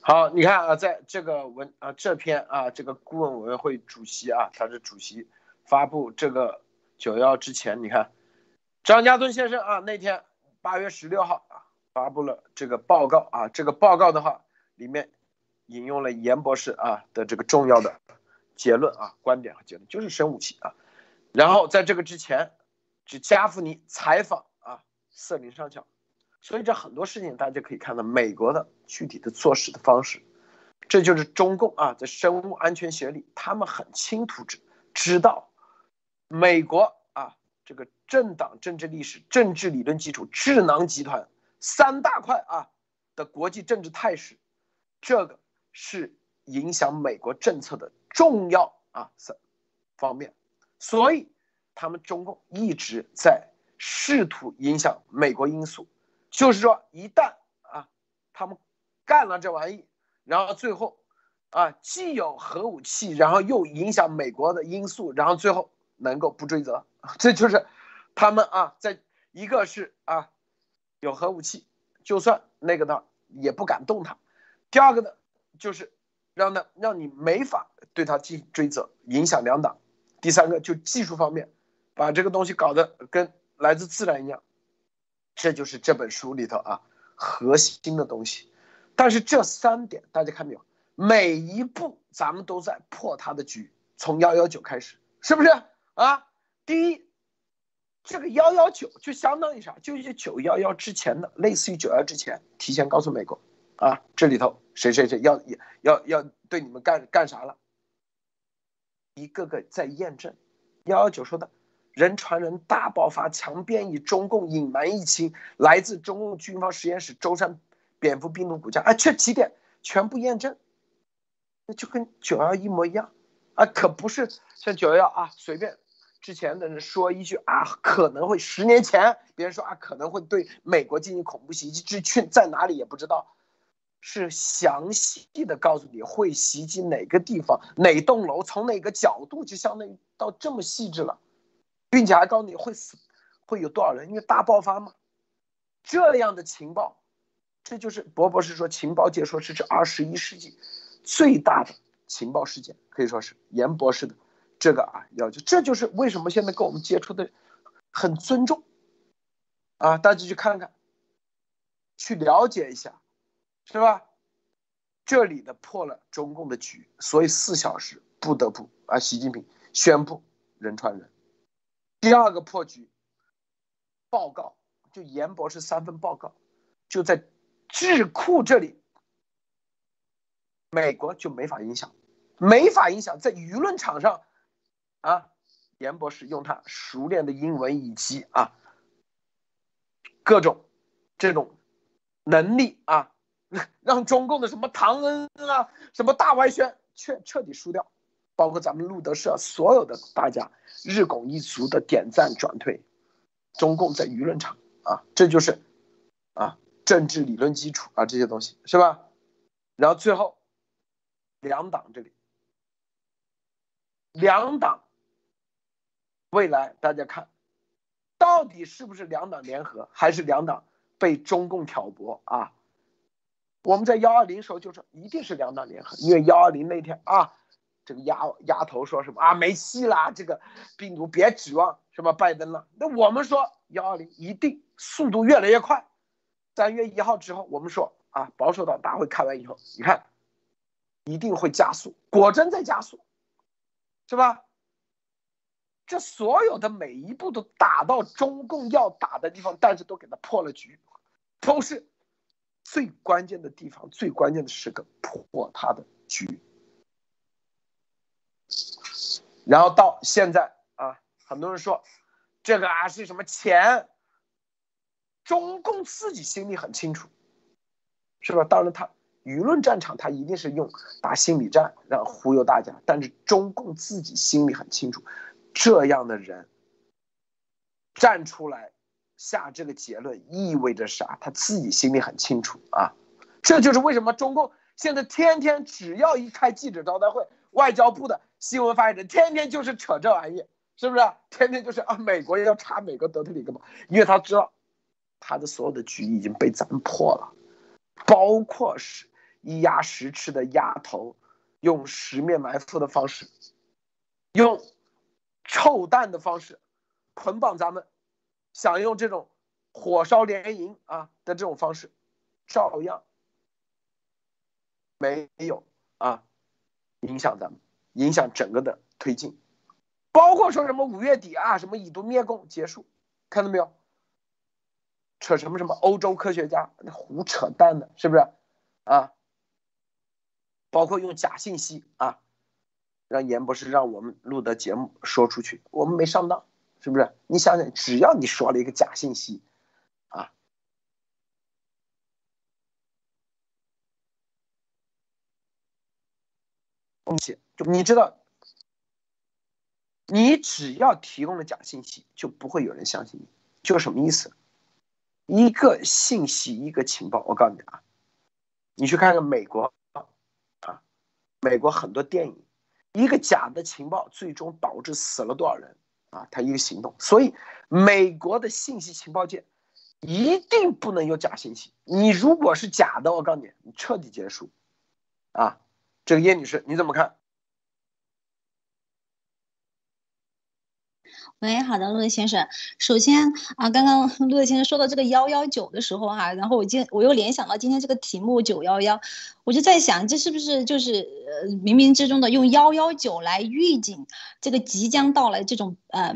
好，你看啊，在这个文啊这篇啊这个顾问委员会主席啊，他是主席发布这个九幺之前，你看。张家墩先生啊，那天八月十六号，发布了这个报告啊。这个报告的话，里面引用了严博士啊的这个重要的结论啊、观点和结论，就是生武器啊。然后在这个之前，是加夫尼采访啊瑟林上校，所以这很多事情大家可以看到美国的具体的做事的方式，这就是中共啊在生物安全学里，他们很清楚知知道美国啊。这个政党政治历史、政治理论基础、智囊集团三大块啊的国际政治态势，这个是影响美国政策的重要啊三方面，所以他们中共一直在试图影响美国因素，就是说一旦啊他们干了这玩意，然后最后啊既有核武器，然后又影响美国的因素，然后最后能够不追责。这就是他们啊，在一个是啊有核武器，就算那个呢也不敢动它；第二个呢就是让他让你没法对他进行追责，影响两党；第三个就技术方面，把这个东西搞得跟来自自然一样。这就是这本书里头啊核心的东西。但是这三点大家看没有？每一步咱们都在破他的局，从幺幺九开始，是不是啊？第一，这个幺幺九就相当于啥？就是九幺幺之前的，类似于九幺之前，提前告诉美国，啊，这里头谁谁谁要要要对你们干干啥了？一个个在验证。幺幺九说的，人传人大爆发，强变异，中共隐瞒疫情，来自中共军方实验室舟山蝙蝠病毒骨架，啊，这几点全部验证，那就跟九幺一模一样，啊，可不是像九幺幺啊，随便。之前的人说一句啊，可能会十年前别人说啊，可能会对美国进行恐怖袭击，这去在哪里也不知道，是详细的告诉你会袭击哪个地方、哪栋楼、从哪个角度，就相当于到这么细致了，并且还告诉你会死，会有多少人，因为大爆发嘛。这样的情报，这就是博博士说情报界说是这二十一世纪最大的情报事件，可以说是严博士的。这个啊，要求这就是为什么现在跟我们接触的很尊重啊，大家去看看，去了解一下，是吧？这里的破了中共的局，所以四小时不得不啊，习近平宣布人传人。第二个破局，报告就严博士三份报告，就在智库这里美国就没法影响，没法影响，在舆论场上，啊，严博士用他熟练的英文以及啊各种这种能力啊，让中共的什么唐恩啊，什么大外宣彻彻底输掉，包括咱们路德社所有的大家日拱一卒的点赞转推，中共在舆论场啊，这就是啊政治理论基础啊这些东西是吧？然后最后。两党这里，两党未来大家看，到底是不是两党联合，还是两党被中共挑拨啊？我们在幺二零时候就说一定是两党联合，因为幺二零那天啊，这个丫丫头说什么啊没戏啦，这个病毒别指望什么拜登了。那我们说幺二零一定速度越来越快，三月一号之后，我们说啊保守党大会开完以后，你看。一定会加速，果真在加速，是吧？这所有的每一步都打到中共要打的地方，但是都给他破了局，都是最关键的地方、最关键的时刻破他的局。然后到现在啊，很多人说这个啊是什么钱？中共自己心里很清楚，是吧？当然他。舆论战场，他一定是用打心理战，让忽悠大家。但是中共自己心里很清楚，这样的人站出来下这个结论意味着啥？他自己心里很清楚啊。这就是为什么中共现在天天只要一开记者招待会，外交部的新闻发言人天天就是扯这玩意，是不是？天天就是啊，美国要查美国德特里克嘛，因为他知道他的所有的局已经被咱们破了，包括是。一鸭十吃的鸭头，用十面埋伏的方式，用臭蛋的方式捆绑咱们，想用这种火烧连营啊的这种方式，照样没有啊影响咱们，影响整个的推进，包括说什么五月底啊什么以毒灭共结束，看到没有？扯什么什么欧洲科学家那胡扯淡的，是不是啊？包括用假信息啊，让严博士让我们录的节目说出去，我们没上当，是不是？你想想，只要你说了一个假信息，啊，东西就你知道，你只要提供了假信息，就不会有人相信你，就什么意思？一个信息，一个情报，我告诉你啊，你去看看美国啊。美国很多电影，一个假的情报最终导致死了多少人啊？他一个行动，所以美国的信息情报界一定不能有假信息。你如果是假的，我告诉你，你彻底结束。啊，这个叶女士你怎么看？喂，好的，陆先生。首先啊，刚刚 陆先生说到这个幺幺九的时候哈，然后我今我又联想到今天这个题目九幺幺，我就在想，这是不是就是呃冥冥之中的用幺幺九来预警这个即将到来这种呃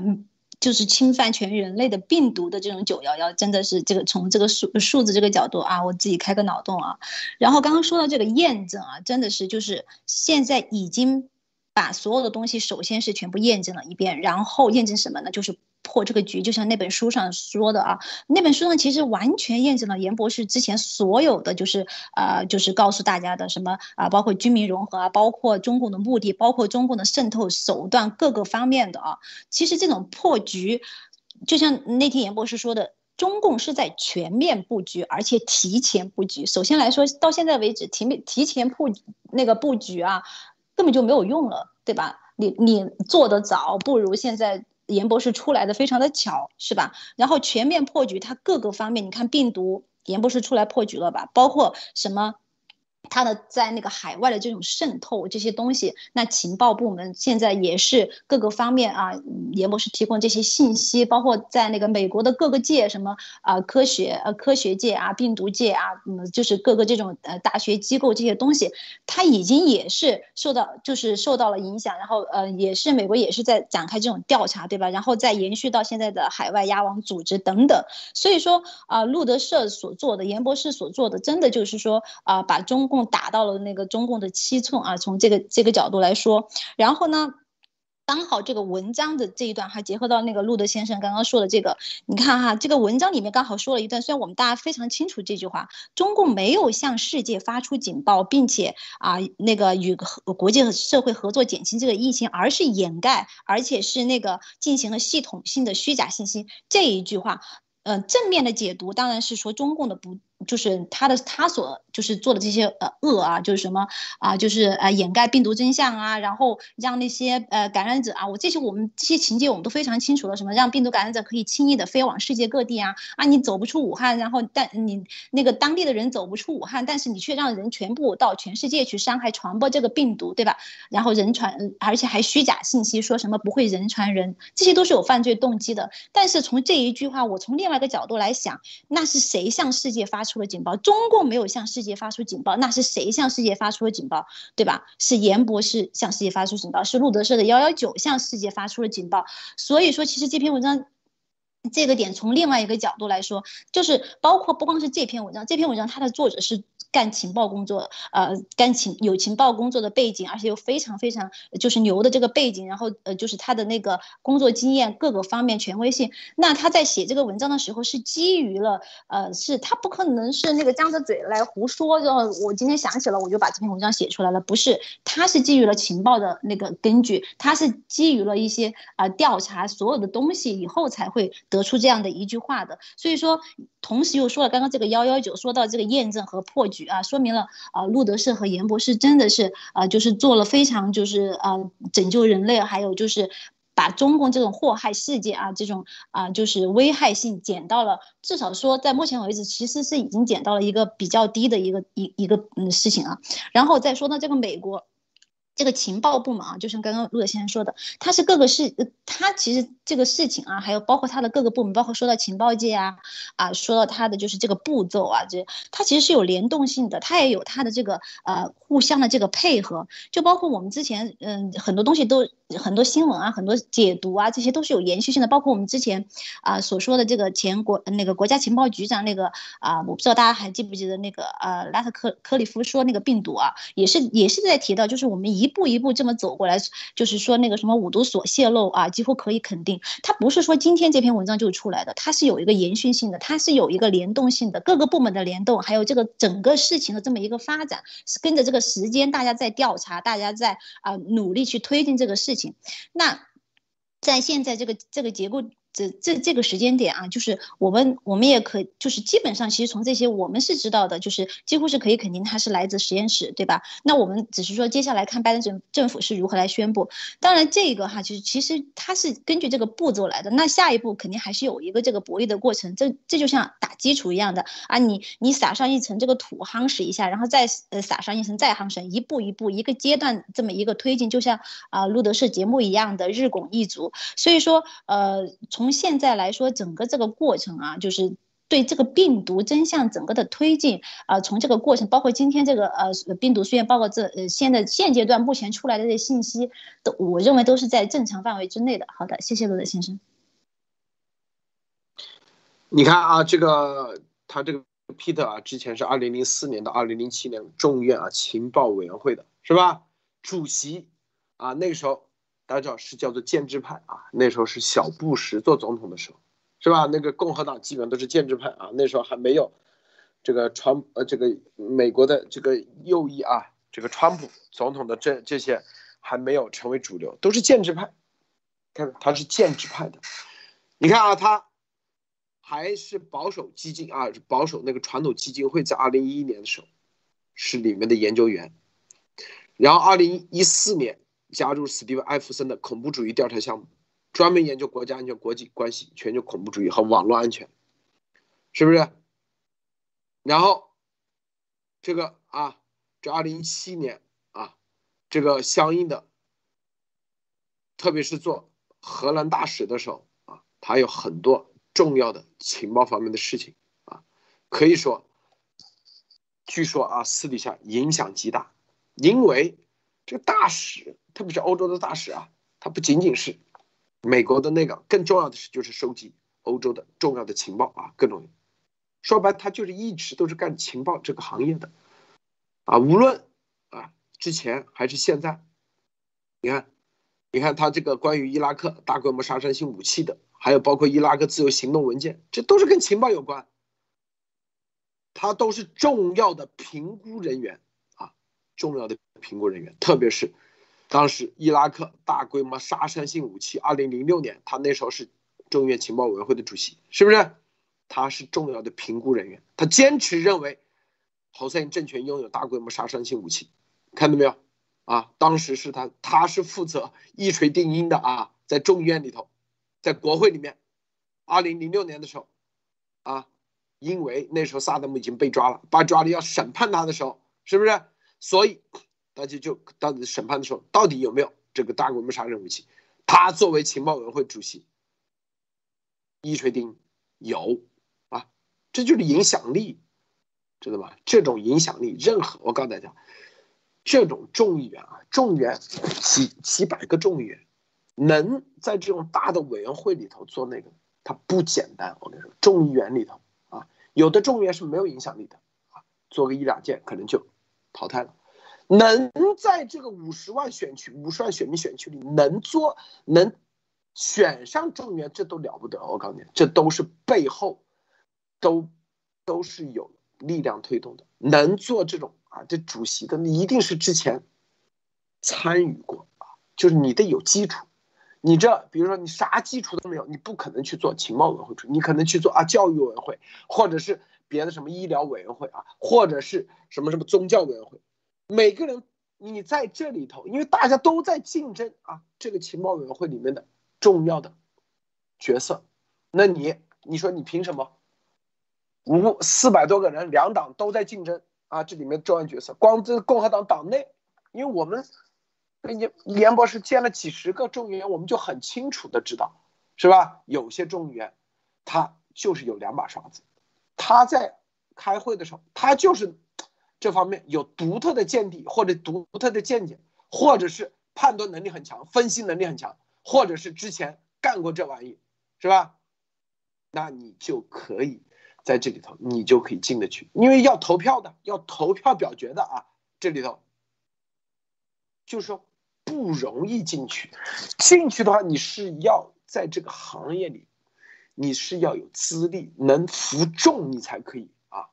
就是侵犯全人类的病毒的这种九幺幺，真的是这个从这个数数字这个角度啊，我自己开个脑洞啊。然后刚刚说到这个验证啊，真的是就是现在已经。把所有的东西首先是全部验证了一遍，然后验证什么呢？就是破这个局。就像那本书上说的啊，那本书上其实完全验证了严博士之前所有的，就是呃，就是告诉大家的什么啊，包括军民融合啊，包括中共的目的，包括中共的渗透手段各个方面的啊。其实这种破局，就像那天严博士说的，中共是在全面布局，而且提前布局。首先来说，到现在为止，提提前布那个布局啊。根本就没有用了，对吧？你你做得早，不如现在严博士出来的非常的巧，是吧？然后全面破局，它各个方面，你看病毒，严博士出来破局了吧？包括什么？他的在那个海外的这种渗透这些东西，那情报部门现在也是各个方面啊，严博士提供这些信息，包括在那个美国的各个界，什么啊科学呃科学界啊，病毒界啊，嗯，就是各个这种呃大学机构这些东西，他已经也是受到就是受到了影响，然后呃也是美国也是在展开这种调查，对吧？然后再延续到现在的海外压网组织等等，所以说啊，路德社所做的严博士所做的，真的就是说啊，把中。共共打到了那个中共的七寸啊，从这个这个角度来说，然后呢？刚好这个文章的这一段还结合到那个路德先生刚刚说的这个，你看哈，这个文章里面刚好说了一段，虽然我们大家非常清楚这句话，中共没有向世界发出警报，并且啊那个与国际社会合作减轻这个疫情，而是掩盖，而且是那个进行了系统性的虚假信息这一句话，嗯，正面的解读当然是说中共的不。就是他的他所就是做的这些呃恶啊，就是什么啊，就是呃掩盖病毒真相啊，然后让那些呃感染者啊，我这些我们这些情节我们都非常清楚了，什么让病毒感染者可以轻易的飞往世界各地啊啊，你走不出武汉，然后但你那个当地的人走不出武汉，但是你却让人全部到全世界去伤害传播这个病毒，对吧？然后人传，而且还虚假信息说什么不会人传人，这些都是有犯罪动机的。但是从这一句话，我从另外一个角度来想，那是谁向世界发？出出了警报，中共没有向世界发出警报，那是谁向世界发出了警报，对吧？是严博士向世界发出警报，是路德社的幺幺九向世界发出了警报。所以说，其实这篇文章这个点从另外一个角度来说，就是包括不光是这篇文章，这篇文章它的作者是。干情报工作，呃，干情有情报工作的背景，而且又非常非常就是牛的这个背景，然后呃，就是他的那个工作经验各个方面权威性。那他在写这个文章的时候，是基于了，呃，是他不可能是那个张着嘴来胡说，然后我今天想起了，我就把这篇文章写出来了，不是，他是基于了情报的那个根据，他是基于了一些啊调查所有的东西以后才会得出这样的一句话的。所以说，同时又说了刚刚这个幺幺九，说到这个验证和破局。啊，说明了啊，路德士和严博士真的是啊，就是做了非常就是啊，拯救人类，还有就是把中共这种祸害世界啊，这种啊，就是危害性减到了，至少说在目前为止，其实是已经减到了一个比较低的一个一一个嗯事情啊。然后再说到这个美国。这个情报部门啊，就像刚刚陆德先生说的，他是各个事，他其实这个事情啊，还有包括他的各个部门，包括说到情报界啊，啊，说到他的就是这个步骤啊，这他其实是有联动性的，他也有他的这个呃互相的这个配合，就包括我们之前嗯很多东西都很多新闻啊，很多解读啊，这些都是有延续性的，包括我们之前啊所说的这个前国那个国家情报局长那个啊，我不知道大家还记不记得那个呃拉特克克里夫说那个病毒啊，也是也是在提到，就是我们一。一步一步这么走过来，就是说那个什么五毒所泄露啊，几乎可以肯定，它不是说今天这篇文章就出来的，它是有一个延续性的，它是有一个联动性的，各个部门的联动，还有这个整个事情的这么一个发展，是跟着这个时间，大家在调查，大家在啊努力去推进这个事情。那在现在这个这个结构。这这这个时间点啊，就是我们我们也可就是基本上，其实从这些我们是知道的，就是几乎是可以肯定它是来自实验室，对吧？那我们只是说接下来看拜登政政府是如何来宣布。当然，这个哈，其实其实它是根据这个步骤来的。那下一步肯定还是有一个这个博弈的过程。这这就像打基础一样的啊，你你撒上一层这个土夯实一下，然后再呃撒上一层再夯实，一步一步一个阶段这么一个推进，就像啊路德社节目一样的日拱一卒。所以说呃从从现在来说，整个这个过程啊，就是对这个病毒真相整个的推进啊，从这个过程，包括今天这个呃病毒虽然包括这呃现在现阶段目前出来的这些信息，都我认为都是在正常范围之内的。好的，谢谢罗德先生。你看啊，这个他这个 Peter 啊，之前是二零零四年到二零零七年众院啊情报委员会的是吧？主席啊，那个时候。大家知道是叫做建制派啊，那时候是小布什做总统的时候，是吧？那个共和党基本都是建制派啊，那时候还没有这个川呃这个美国的这个右翼啊，这个川普总统的这这些还没有成为主流，都是建制派。看他是建制派的，你看啊，他还是保守基金啊，保守那个传统基金会在二零一一年的时候是里面的研究员，然后二零一四年。加入史蒂文·艾弗森的恐怖主义调查项目，专门研究国家安全、国际关系、全球恐怖主义和网络安全，是不是？然后，这个啊，这二零一七年啊，这个相应的，特别是做荷兰大使的时候啊，他有很多重要的情报方面的事情啊，可以说，据说啊，私底下影响极大，因为这个大使。特别是欧洲的大使啊，他不仅仅是美国的那个，更重要的是就是收集欧洲的重要的情报啊，各种。说白，他就是一直都是干情报这个行业的。啊，无论啊之前还是现在，你看，你看他这个关于伊拉克大规模杀伤性武器的，还有包括伊拉克自由行动文件，这都是跟情报有关。他都是重要的评估人员啊，重要的评估人员，特别是当时伊拉克大规模杀伤性武器，二零零六年，他那时候是众院情报委员会的主席，是不是？他是重要的评估人员，他坚持认为侯赛因政权拥有大规模杀伤性武器，看到没有？啊，当时是他，他是负责一锤定音的啊，在众院里头，在国会里面，二零零六年的时候，啊。因为那时候萨达姆已经被抓了，被抓了要审判他的时候，是不是？所以大家就到底审判的时候，到底有没有这个大规模杀人武器？他作为情报委员会主席，一锤定有啊，这就是影响力，知道吧？这种影响力，任何我告诉大家，这种众议员啊，众议员几几百个众议员，能在这种大的委员会里头做那个，他不简单。我跟你说，众议员里头啊。有的众议员是没有影响力的啊，做个一两件可能就淘汰了。能在这个五十万选区、五十万选民选区里能做、能选上众议员，这都了不得。我告诉你，这都是背后都都是有力量推动的。能做这种啊，这主席的，你一定是之前参与过啊，就是你得有基础。你这，比如说你啥基础都没有，你不可能去做情报委员会，你可能去做啊教育委员会，或者是别的什么医疗委员会啊，或者是什么什么宗教委员会。每个人你在这里头，因为大家都在竞争啊，这个情报委员会里面的重要的角色，那你你说你凭什么？五四百多个人，两党都在竞争啊，这里面重要角色，光这共和党党内，因为我们。你严博士见了几十个众议员，我们就很清楚的知道，是吧？有些众议员，他就是有两把刷子，他在开会的时候，他就是这方面有独特的见地或者独特的见解，或者是判断能力很强、分析能力很强，或者是之前干过这玩意，是吧？那你就可以在这里头，你就可以进得去，因为要投票的，要投票表决的啊，这里头就是说。不容易进去，进去的话，你是要在这个行业里，你是要有资历，能服众，你才可以啊，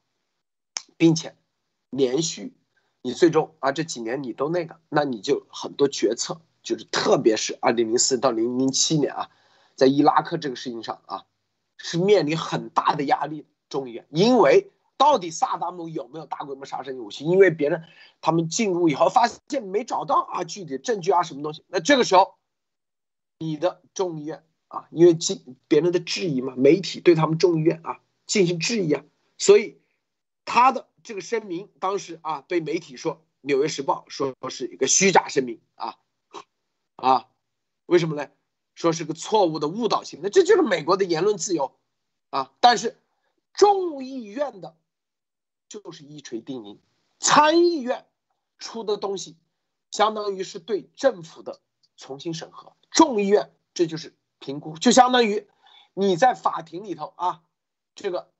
并且连续，你最终啊这几年你都那个，那你就很多决策，就是特别是二零零四到零零七年啊，在伊拉克这个事情上啊，是面临很大的压力，众议院，因为。到底萨达姆有没有大规模杀伤性武器？因为别人他们进入以后发现没找到啊具体证据啊什么东西，那这个时候你的众议院啊，因为进别人的质疑嘛，媒体对他们众议院啊进行质疑啊，所以他的这个声明当时啊被媒体说《纽约时报》说是一个虚假声明啊啊，为什么呢？说是个错误的误导性，那这就是美国的言论自由啊，但是众议院的。就是一锤定音，参议院出的东西，相当于是对政府的重新审核；众议院这就是评估，就相当于你在法庭里头啊，这个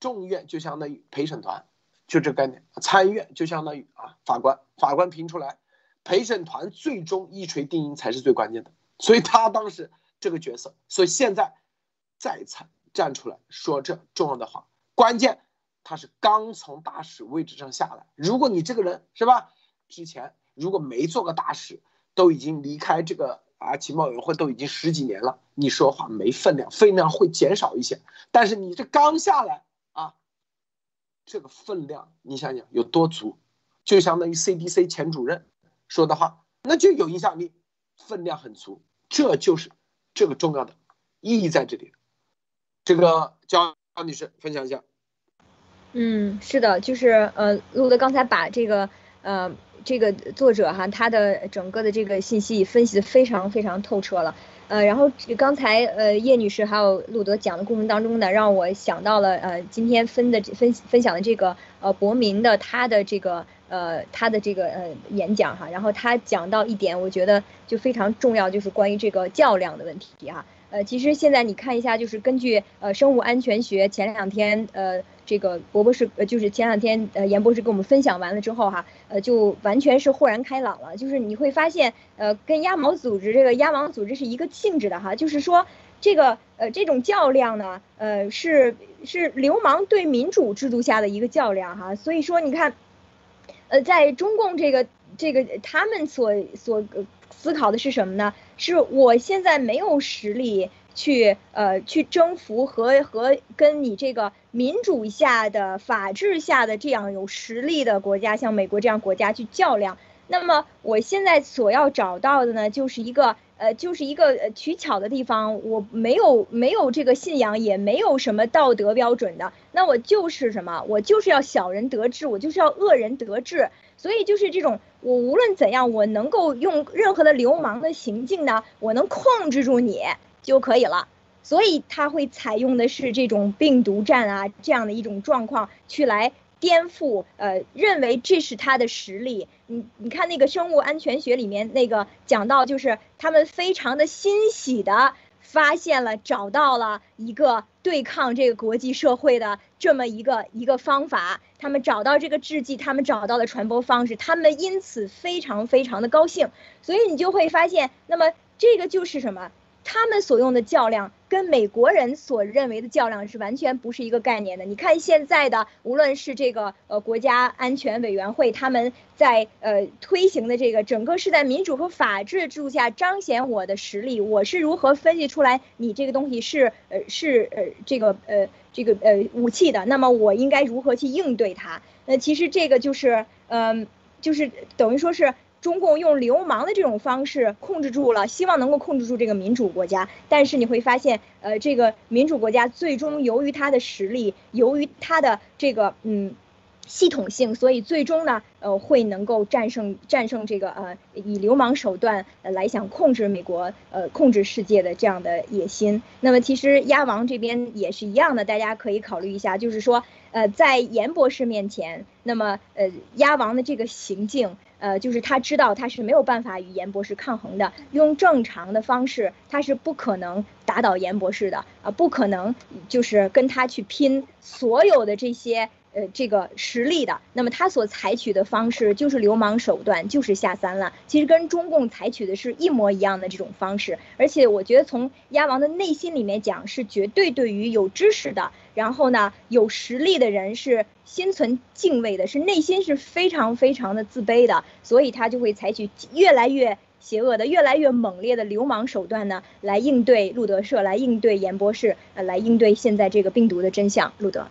众议院就相当于陪审团，就这概念；参议院就相当于啊法官，法官评出来，陪审团最终一锤定音才是最关键的。所以他当时这个角色，所以现在再参站出来说这重要的话，关键。他是刚从大使位置上下来。如果你这个人是吧，之前如果没做过大使，都已经离开这个啊情报委员会都已经十几年了，你说话没分量，分量会减少一些。但是你这刚下来，这个分量你想想有多足，就相当于 CDC 前主任说的话，那就有影响力，分量很足。这就是这个重要的意义在这里。这个焦女士分享一下。嗯，是的，就是呃，路德刚才把这个呃这个作者哈他的整个的这个信息分析的非常非常透彻了，呃，然后刚才呃叶女士还有路德讲的过程当中呢，让我想到了呃今天分的分分享的这个呃博明的他的这个。呃他的这个呃演讲哈，然后他讲到一点，我觉得就非常重要，就是关于这个较量的问题哈。呃，其实现在你看一下，就是根据呃生物安全学前两天呃这个博博士呃就是前两天呃严博士跟我们分享完了之后哈，呃就完全是豁然开朗了。就是你会发现呃跟鸭毛组织这个鸭王组织是一个性质的哈，就是说这个呃这种较量呢呃是是流氓对民主制度下的一个较量哈。所以说你看，呃在中共这个这个他们所所。思考的是什么呢？是我现在没有实力去呃去征服和和跟你这个民主下的法治下的这样有实力的国家，像美国这样国家去较量。那么我现在所要找到的呢，就是一个呃就是一个取巧的地方。我没有没有这个信仰，也没有什么道德标准的。那我就是什么？我就是要小人得志，我就是要恶人得志。所以就是这种，我无论怎样，我能够用任何的流氓的行径呢，我能控制住你就可以了。所以他会采用的是这种病毒战啊这样的一种状况，去来颠覆，呃，认为这是他的实力。你你看那个生物安全学里面那个讲到，就是他们非常的欣喜的。发现了，找到了一个对抗这个国际社会的这么一个一个方法。他们找到这个制剂，他们找到了传播方式，他们因此非常非常的高兴。所以你就会发现，那么这个就是什么？他们所用的较量跟美国人所认为的较量是完全不是一个概念的。你看现在的，无论是这个呃国家安全委员会，他们在呃推行的这个整个是在民主和法治制度下彰显我的实力，我是如何分析出来你这个东西是呃是呃这个呃这个呃武器的，那么我应该如何去应对它？那其实这个就是嗯就是等于说是。中共用流氓的这种方式控制住了，希望能够控制住这个民主国家。但是你会发现，呃，这个民主国家最终由于它的实力，由于它的这个嗯系统性，所以最终呢，呃，会能够战胜战胜这个呃以流氓手段来想控制美国，呃，控制世界的这样的野心。那么其实鸭王这边也是一样的，大家可以考虑一下，就是说，呃，在严博士面前，那么呃鸭王的这个行径。呃，就是他知道他是没有办法与严博士抗衡的，用正常的方式，他是不可能打倒严博士的啊，不可能就是跟他去拼所有的这些。呃，这个实力的，那么他所采取的方式就是流氓手段，就是下三滥。其实跟中共采取的是一模一样的这种方式，而且我觉得从鸭王的内心里面讲，是绝对对于有知识的，然后呢有实力的人是心存敬畏的，是内心是非常非常的自卑的，所以他就会采取越来越邪恶的、越来越猛烈的流氓手段呢，来应对路德社，来应对严博士，呃，来应对现在这个病毒的真相。路德。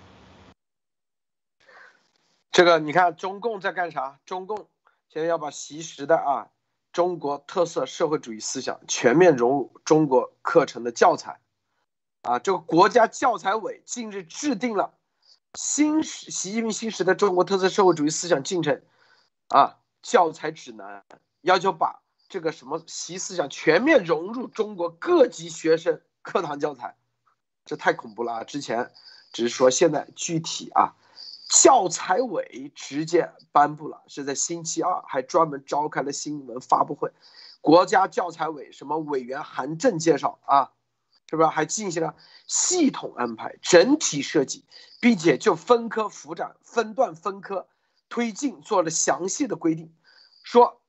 这个你看，中共在干啥？中共现在要把习时的啊中国特色社会主义思想全面融入中国课程的教材，啊，这个国家教材委近日制定了新时习近平新时代中国特色社会主义思想进程啊教材指南，要求把这个什么习思想全面融入中国各级学生课堂教材，这太恐怖了啊！之前只是说，现在具体啊。教材委直接颁布了，是在星期二还专门召开了新闻发布会，国家教材委什么委员韩正介绍啊，是不是还进行了系统安排、整体设计，并且就分科辅展、分段分科推进做了详细的规定，说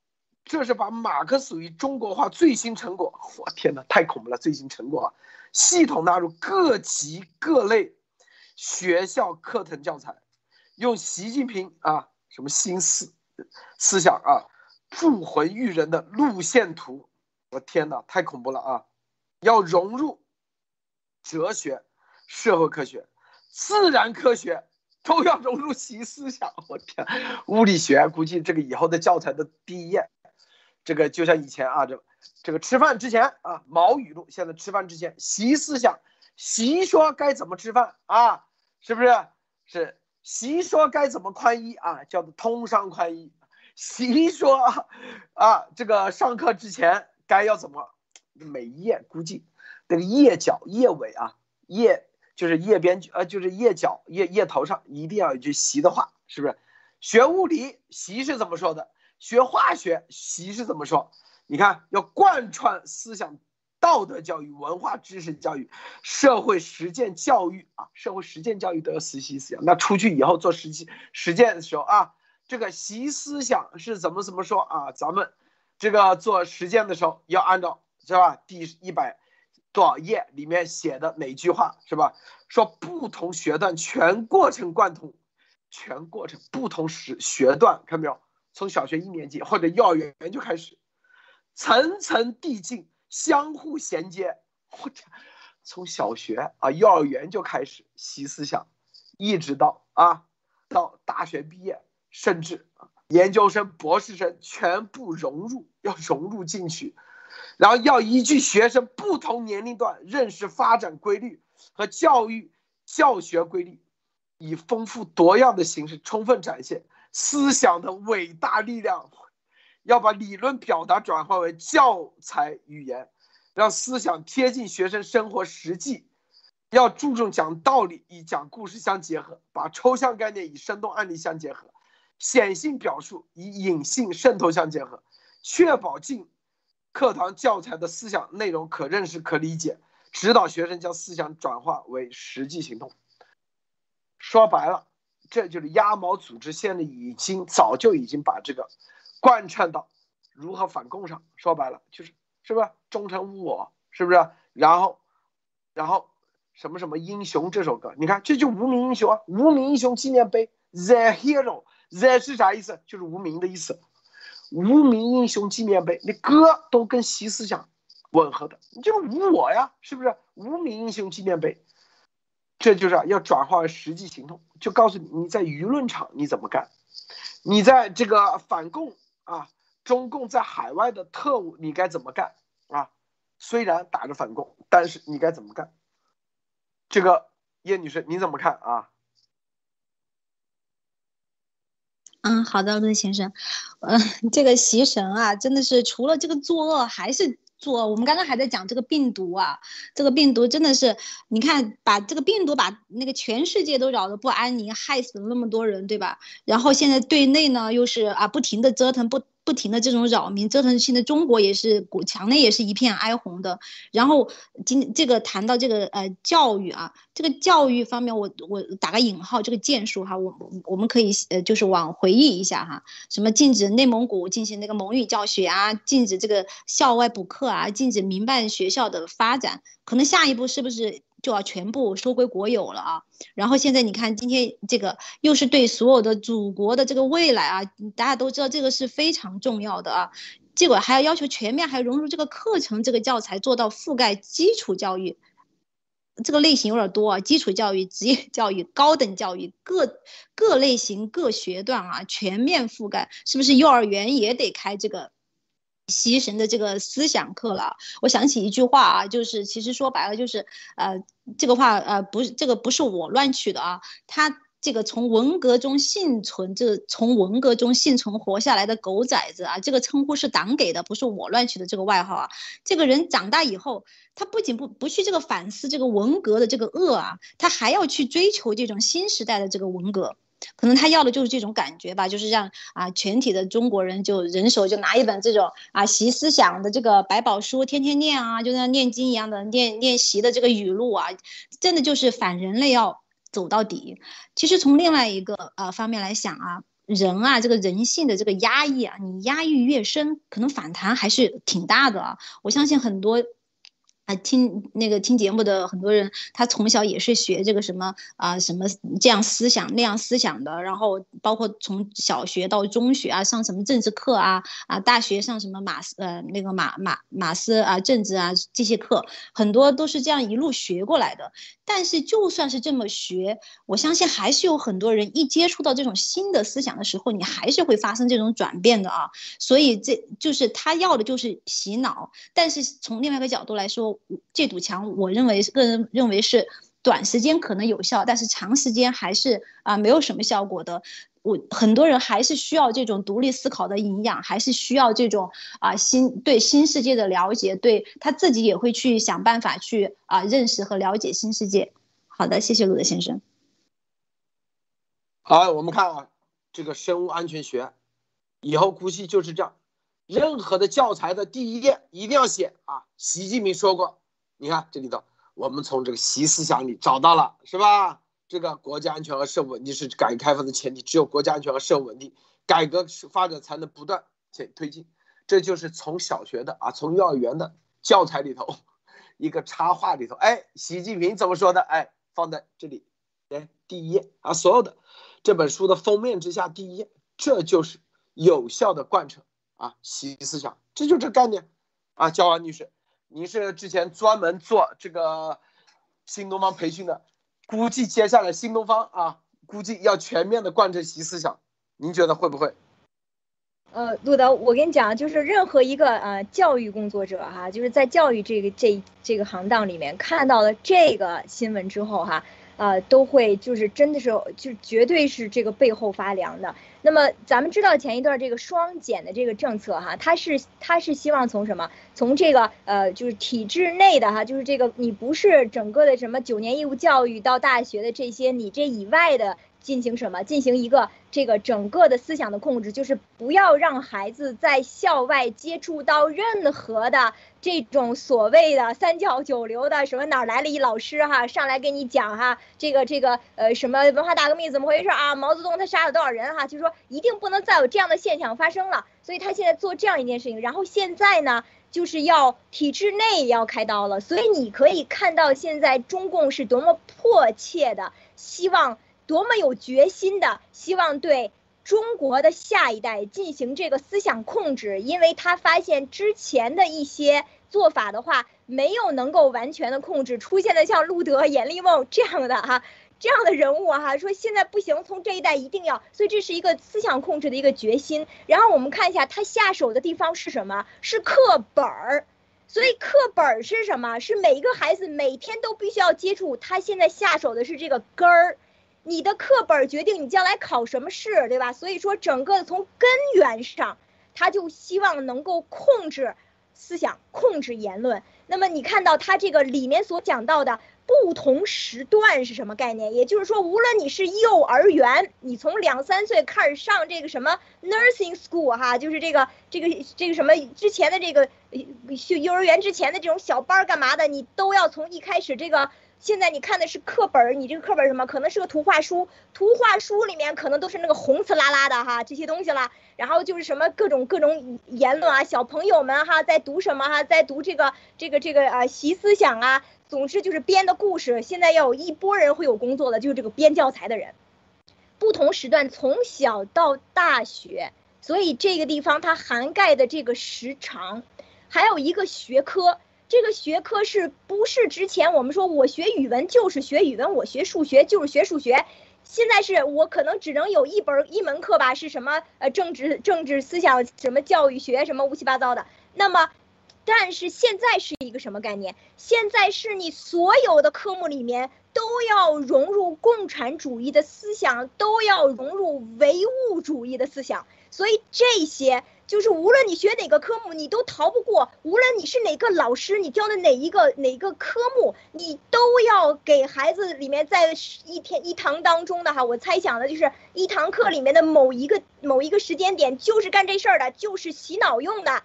这是把马克思主义中国化最新成果，我天哪，太恐怖了！最新成果啊，系统纳入各级各类学校课程教材。用习近平啊什么新思思想啊铸魂育人的路线图，我天哪，太恐怖了啊！要融入哲学、社会科学、自然科学，都要融入习思想。我天，物理学估计这个以后的教材的第一页，这个就像以前啊，这这个吃饭之前啊毛语录，现在吃饭之前习思想，习说该怎么吃饭啊？是不是？是。习说该怎么宽衣啊？叫做通商宽衣。习说啊，这个上课之前该要怎么？每一页估计那个页角、页尾啊，页就是页边，呃，就是页角、页页头上一定要有句习的话，是不是？学物理，习是怎么说的？学化学，习是怎么说？你看，要贯穿思想、道德教育、文化知识教育、社会实践教育啊，社会实践教育都要实习思想。那出去以后做实际实践的时候啊，这个习思想是怎么怎么说啊？咱们这个做实践的时候要按照是吧？第一百多少页里面写的哪句话是吧？说不同学段全过程贯通。全过程不同时学段，看到没有？从小学一年级或者幼儿园就开始，层层递进，相互衔接。我天，从小学啊幼儿园就开始习思想，一直到啊到大学毕业，甚至研究生、博士生全部融入，要融入进去，然后要依据学生不同年龄段认识发展规律和教育教学规律。以丰富多样的形式，充分展现思想的伟大力量。要把理论表达转化为教材语言，让思想贴近学生生活实际。要注重讲道理，与讲故事相结合，把抽象概念与生动案例相结合，显性表述与隐性渗透相结合，确保进课堂教材的思想内容可认识、可理解，指导学生将思想转化为实际行动。说白了，这就是鸭毛组织现在已经早就已经把这个贯彻到如何反共上。说白了，就是是不是忠诚无我，是不是？然后，然后什么什么英雄这首歌，你看这就无名英雄啊，无名英雄纪念碑，The Hero，The 是啥意思？就是无名的意思。无名英雄纪念碑，你歌都跟习思想吻合的，你就是无我呀，是不是？无名英雄纪念碑。这就是要转化为实际行动，就告诉你你在舆论场你怎么干，你在这个反共啊，中共在海外的特务你该怎么干啊？虽然打着反共，但是你该怎么干？这个叶女士你怎么看啊？嗯，好的，陆先生，嗯，这个习神啊，真的是除了这个作恶，还是。做我们刚刚还在讲这个病毒啊，这个病毒真的是，你看把这个病毒把那个全世界都扰得不安宁，害死了那么多人，对吧？然后现在对内呢又是啊不停的折腾不。不停的这种扰民折腾，现在中国也是国墙内也是一片哀鸿的。然后今这个谈到这个呃教育啊，这个教育方面，我我打个引号，这个建树哈，我我们可以呃就是往回忆一下哈，什么禁止内蒙古进行那个蒙语教学啊，禁止这个校外补课啊，禁止民办学校的发展，可能下一步是不是？就要全部收归国有了啊！然后现在你看，今天这个又是对所有的祖国的这个未来啊，大家都知道这个是非常重要的啊。结果还要要求全面，还融入这个课程、这个教材，做到覆盖基础教育，这个类型有点多啊。基础教育、职业教育、高等教育，各各类型、各学段啊，全面覆盖，是不是幼儿园也得开这个？习神的这个思想课了，我想起一句话啊，就是其实说白了就是，呃，这个话呃不是这个不是我乱取的啊，他这个从文革中幸存，这从文革中幸存活下来的狗崽子啊，这个称呼是党给的，不是我乱取的这个外号啊。这个人长大以后，他不仅不不去这个反思这个文革的这个恶啊，他还要去追求这种新时代的这个文革。可能他要的就是这种感觉吧，就是让啊全体的中国人就人手就拿一本这种啊习思想的这个百宝书，天天念啊，就像念经一样的念念习的这个语录啊，真的就是反人类要走到底。其实从另外一个呃方面来想啊，人啊这个人性的这个压抑啊，你压抑越深，可能反弹还是挺大的啊。我相信很多。啊，听那个听节目的很多人，他从小也是学这个什么啊，什么这样思想那样思想的，然后包括从小学到中学啊，上什么政治课啊，啊，大学上什么马斯呃那个马马马斯啊政治啊这些课，很多都是这样一路学过来的。但是就算是这么学，我相信还是有很多人一接触到这种新的思想的时候，你还是会发生这种转变的啊。所以这就是他要的就是洗脑，但是从另外一个角度来说。这堵墙，我认为个人认为是短时间可能有效，但是长时间还是啊没有什么效果的。我很多人还是需要这种独立思考的营养，还是需要这种啊新对新世界的了解，对他自己也会去想办法去啊认识和了解新世界。好的，谢谢鲁德先生。好，我们看啊，这个生物安全学，以后估计就是这样，任何的教材的第一页一定要写啊。习近平说过，你看这里头，我们从这个习思想里找到了，是吧？这个国家安全和社会稳定是改革开放的前提，只有国家安全和社会稳定，改革发展才能不断前推进。这就是从小学的啊，从幼儿园的教材里头，一个插画里头，哎，习近平怎么说的？哎，放在这里，哎，第一页啊，所有的这本书的封面之下第一页，这就是有效的贯彻啊习思想，这就这概念啊。焦安女士，您是之前专门做这个新东方培训的。估计接下来新东方啊，估计要全面的贯彻习思想，您觉得会不会？呃，陆导，我跟你讲，就是任何一个呃教育工作者哈，就是在教育这个这这个行当里面看到了这个新闻之后哈。呃，都会就是真的是，就绝对是这个背后发凉的。那么咱们知道前一段这个双减的这个政策哈，它是它是希望从什么？从这个呃就是体制内的哈，就是这个你不是整个的什么九年义务教育到大学的这些，你这以外的。进行什么？进行一个这个整个的思想的控制，就是不要让孩子在校外接触到任何的这种所谓的三教九流的什么哪儿来了一老师哈，上来给你讲哈，这个这个呃什么文化大革命怎么回事啊？毛泽东他杀了多少人哈？就说一定不能再有这样的现象发生了。所以他现在做这样一件事情，然后现在呢就是要体制内要开刀了。所以你可以看到现在中共是多么迫切的希望。多么有决心的，希望对中国的下一代进行这个思想控制，因为他发现之前的一些做法的话，没有能够完全的控制，出现的像路德、阎立梦这样的哈，这样的人物哈，说现在不行，从这一代一定要，所以这是一个思想控制的一个决心。然后我们看一下他下手的地方是什么？是课本儿，所以课本儿是什么？是每一个孩子每天都必须要接触，他现在下手的是这个根儿。你的课本决定你将来考什么试，对吧？所以说，整个从根源上，他就希望能够控制思想、控制言论。那么你看到他这个里面所讲到的不同时段是什么概念？也就是说，无论你是幼儿园，你从两三岁开始上这个什么 nursing school 哈，就是这个这个这个什么之前的这个幼儿园之前的这种小班干嘛的，你都要从一开始这个。现在你看的是课本儿，你这个课本什么？可能是个图画书，图画书里面可能都是那个红刺啦啦的哈这些东西了。然后就是什么各种各种言论啊，小朋友们哈在读什么哈，在读这个这个这个啊习思想啊，总之就是编的故事。现在要有一波人会有工作的，就是这个编教材的人，不同时段从小到大学，所以这个地方它涵盖的这个时长，还有一个学科。这个学科是不是之前我们说我学语文就是学语文，我学数学就是学数学？现在是我可能只能有一本一门课吧，是什么？呃，政治政治思想什么教育学什么乌七八糟的。那么，但是现在是一个什么概念？现在是你所有的科目里面都要融入共产主义的思想，都要融入唯物主义的思想，所以这些。就是无论你学哪个科目，你都逃不过；无论你是哪个老师，你教的哪一个哪个科目，你都要给孩子里面在一天一堂当中的哈，我猜想的就是一堂课里面的某一个某一个时间点，就是干这事儿的，就是洗脑用的。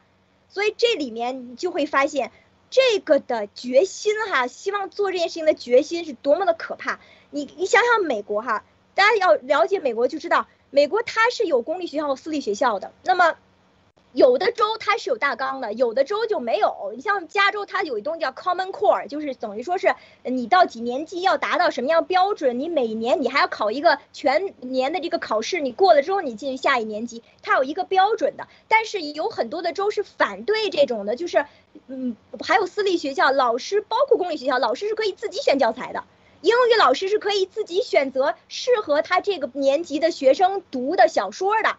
所以这里面你就会发现，这个的决心哈，希望做这件事情的决心是多么的可怕。你你想想美国哈，大家要了解美国就知道，美国它是有公立学校和私立学校的。那么有的州它是有大纲的，有的州就没有。你像加州，它有一东西叫 Common Core，就是等于说是你到几年级要达到什么样标准，你每年你还要考一个全年的这个考试，你过了之后你进下一年级，它有一个标准的。但是有很多的州是反对这种的，就是嗯，还有私立学校老师，包括公立学校老师是可以自己选教材的，英语老师是可以自己选择适合他这个年级的学生读的小说的，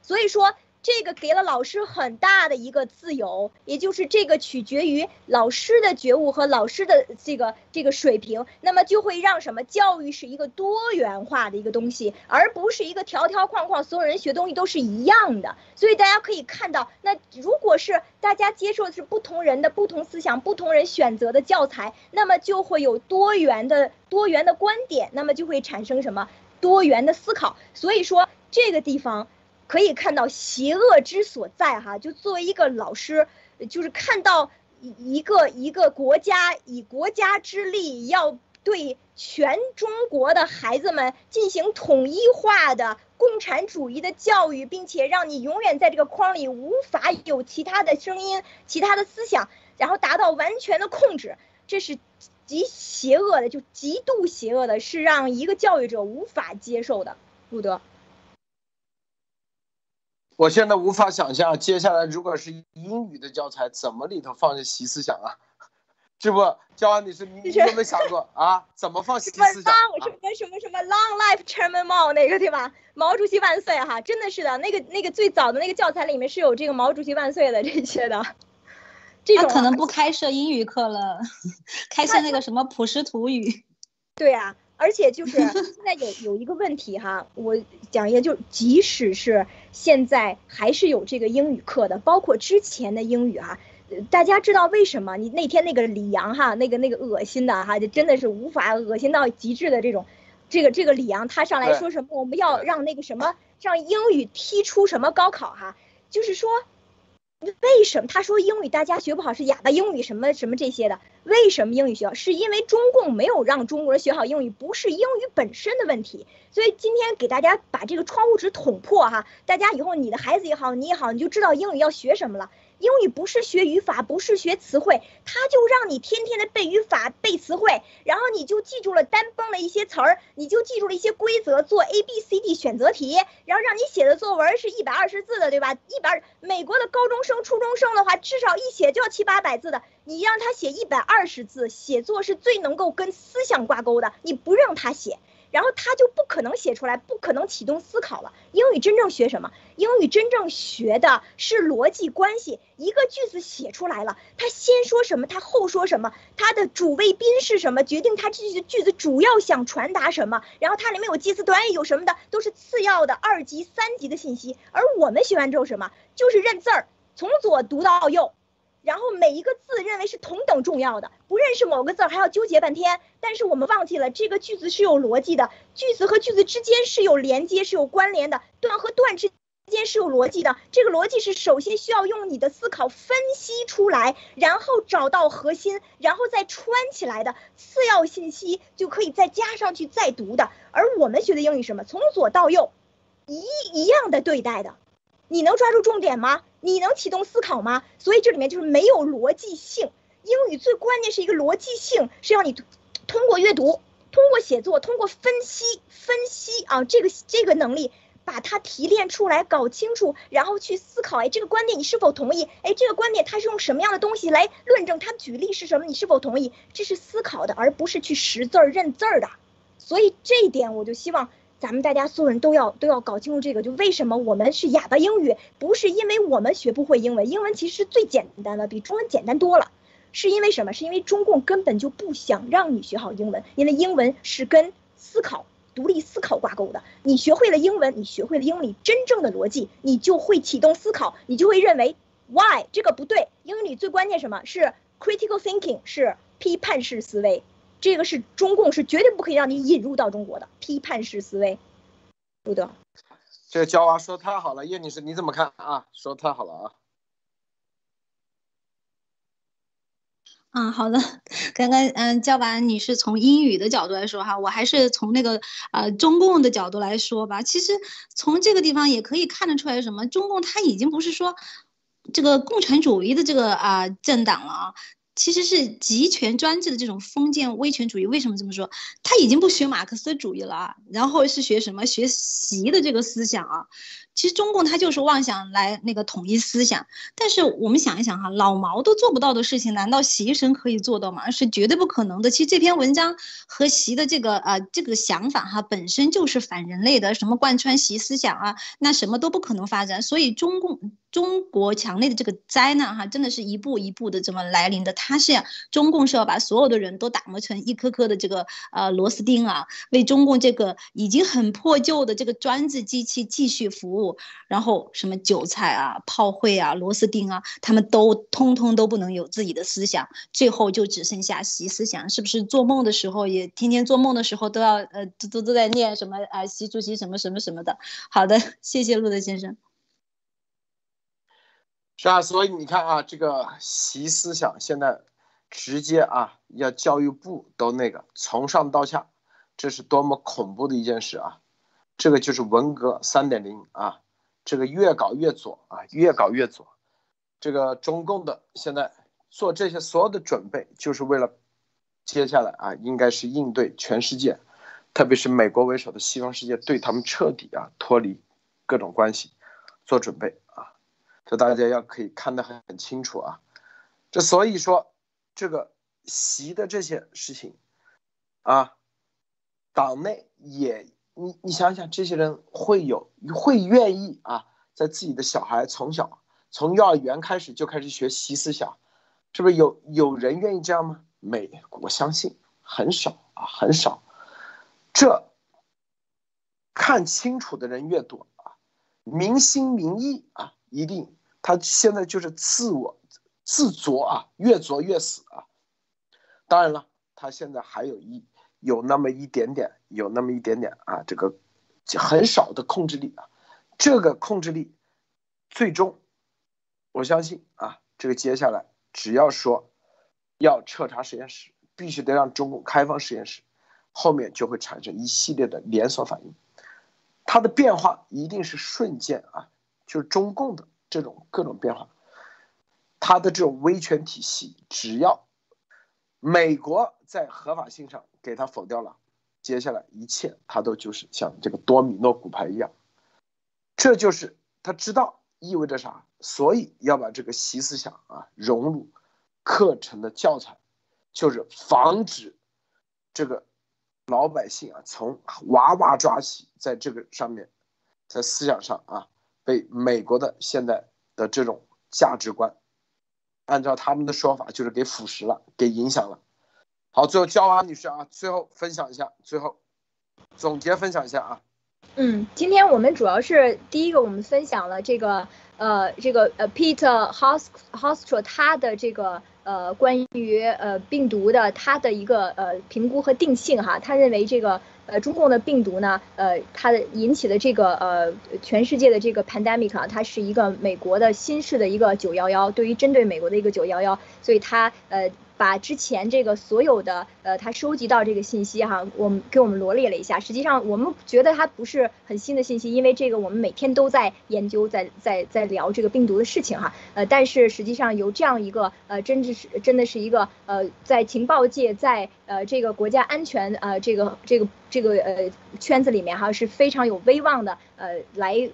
所以说。这个给了老师很大的一个自由，也就是这个取决于老师的觉悟和老师的这个这个水平，那么就会让什么教育是一个多元化的一个东西，而不是一个条条框框，所有人学东西都是一样的。所以大家可以看到，那如果是大家接受的是不同人的不同思想、不同人选择的教材，那么就会有多元的多元的观点，那么就会产生什么多元的思考。所以说。这个地方可以看到邪恶之所在哈。就作为一个老师，就是看到一一个一个国家以国家之力要对全中国的孩子们进行统一化的共产主义的教育，并且让你永远在这个框里无法有其他的声音、其他的思想，然后达到完全的控制，这是。极邪恶的，就极度邪恶的，是让一个教育者无法接受的。路德，我现在无法想象，接下来如果是英语的教材，怎么里头放着习思想啊？是不？教完你是你有没有想过 啊？怎么放习思想？什么什么什么什么 Long Life Chairman Mao 那个对吧？毛主席万岁哈！真的是的，那个那个最早的那个教材里面是有这个毛主席万岁的这些的。他可能不开设英语课了，开设那个什么普什图语。对啊，而且就是 现在有有一个问题哈，我讲一下，就即使是现在还是有这个英语课的，包括之前的英语哈，大家知道为什么？你那天那个李阳哈，那个那个恶心的哈，就真的是无法恶心到极致的这种，这个这个李阳他上来说什么？我们要让那个什么，让英语踢出什么高考哈，就是说。为什么他说英语大家学不好是哑巴英语什么什么这些的？为什么英语学好？是因为中共没有让中国人学好英语，不是英语本身的问题。所以今天给大家把这个窗户纸捅破哈，大家以后你的孩子也好，你也好，你就知道英语要学什么了。英语不是学语法，不是学词汇，他就让你天天的背语法、背词汇，然后你就记住了单崩的一些词儿，你就记住了一些规则，做 A B C D 选择题，然后让你写的作文是一百二十字的，对吧？一百美国的高中生、初中生的话，至少一写就要七八百字的，你让他写一百二十字，写作是最能够跟思想挂钩的，你不让他写。然后他就不可能写出来，不可能启动思考了。英语真正学什么？英语真正学的是逻辑关系。一个句子写出来了，他先说什么，他后说什么，他的主谓宾是什么，决定他这句句子主要想传达什么。然后它里面有介词短语，有什么的，都是次要的二级、三级的信息。而我们学完之后什么，就是认字儿，从左读到右。然后每一个字认为是同等重要的，不认识某个字还要纠结半天。但是我们忘记了这个句子是有逻辑的，句子和句子之间是有连接、是有关联的，段和段之间是有逻辑的。这个逻辑是首先需要用你的思考分析出来，然后找到核心，然后再串起来的次要信息就可以再加上去再读的。而我们学的英语什么，从左到右，一一样的对待的。你能抓住重点吗？你能启动思考吗？所以这里面就是没有逻辑性。英语最关键是一个逻辑性，是要你通过阅读、通过写作、通过分析、分析啊，这个这个能力把它提炼出来，搞清楚，然后去思考。哎，这个观点你是否同意？哎，这个观点它是用什么样的东西来论证？它举例是什么？你是否同意？这是思考的，而不是去识字儿、认字儿的。所以这一点，我就希望。咱们大家所有人都要都要搞清楚这个，就为什么我们是哑巴英语，不是因为我们学不会英文，英文其实是最简单的，比中文简单多了。是因为什么？是因为中共根本就不想让你学好英文，因为英文是跟思考、独立思考挂钩的。你学会了英文，你学会了英语真正的逻辑，你就会启动思考，你就会认为 why 这个不对。英语里最关键什么是 critical thinking，是批判式思维。这个是中共是绝对不可以让你引入到中国的批判式思维，不得。这个焦娃说太好了，叶女士你怎么看啊？说太好了啊。嗯，好的。刚刚嗯，教完你是从英语的角度来说哈，我还是从那个呃中共的角度来说吧。其实从这个地方也可以看得出来，什么？中共他已经不是说这个共产主义的这个啊政党了啊。其实是集权专制的这种封建威权主义。为什么这么说？他已经不学马克思主义了啊，然后是学什么？学习的这个思想啊。其实中共他就是妄想来那个统一思想。但是我们想一想哈，老毛都做不到的事情，难道习神可以做到吗？是绝对不可能的。其实这篇文章和习的这个啊这个想法哈，本身就是反人类的，什么贯穿习思想啊，那什么都不可能发展。所以中共。中国墙内的这个灾难哈，真的是一步一步的这么来临的。他是中共是要把所有的人都打磨成一颗颗的这个呃螺丝钉啊，为中共这个已经很破旧的这个专制机器继续服务。然后什么韭菜啊、炮灰啊、螺丝钉啊，他们都通通都不能有自己的思想，最后就只剩下习思想。是不是做梦的时候也天天做梦的时候都要呃都都都在念什么啊习主席什么什么什么的？好的，谢谢陆德先生。是啊，所以你看啊，这个习思想现在直接啊，要教育部都那个从上到下，这是多么恐怖的一件事啊！这个就是文革三点零啊，这个越搞越左啊，越搞越左。这个中共的现在做这些所有的准备，就是为了接下来啊，应该是应对全世界，特别是美国为首的西方世界对他们彻底啊脱离各种关系做准备。这大家要可以看得很很清楚啊，这所以说这个习的这些事情，啊，党内也你你想想，这些人会有会愿意啊，在自己的小孩从小从幼儿园开始就开始学习思想，是不是有有人愿意这样吗？没，我相信很少啊，很少。这看清楚的人越多啊，民心民意啊。一定，他现在就是自我自作啊，越作越死啊。当然了，他现在还有一有那么一点点，有那么一点点啊，这个很少的控制力啊。这个控制力，最终，我相信啊，这个接下来只要说要彻查实验室，必须得让中共开放实验室，后面就会产生一系列的连锁反应，它的变化一定是瞬间啊。就是中共的这种各种变化，它的这种威权体系，只要美国在合法性上给它否掉了，接下来一切它都就是像这个多米诺骨牌一样，这就是他知道意味着啥，所以要把这个习思想啊融入课程的教材，就是防止这个老百姓啊从娃娃抓起，在这个上面，在思想上啊。被美国的现在的这种价值观，按照他们的说法，就是给腐蚀了，给影响了。好，最后焦安女士啊，最后分享一下，最后总结分享一下啊。嗯，今天我们主要是第一个，我们分享了这个呃，这个呃，Peter Hos Hostro 他的这个呃，关于呃病毒的他的一个呃评估和定性哈，他认为这个。呃，中共的病毒呢，呃，它的引起的这个呃，全世界的这个 pandemic 啊，它是一个美国的新式的一个九幺幺，对于针对美国的一个九幺幺，所以它呃。把之前这个所有的呃，他收集到这个信息哈，我们给我们罗列了一下。实际上，我们觉得它不是很新的信息，因为这个我们每天都在研究，在在在聊这个病毒的事情哈。呃，但是实际上有这样一个呃，真的是真的是一个呃，在情报界，在呃这个国家安全呃这个这个这个呃圈子里面哈是非常有威望的呃，来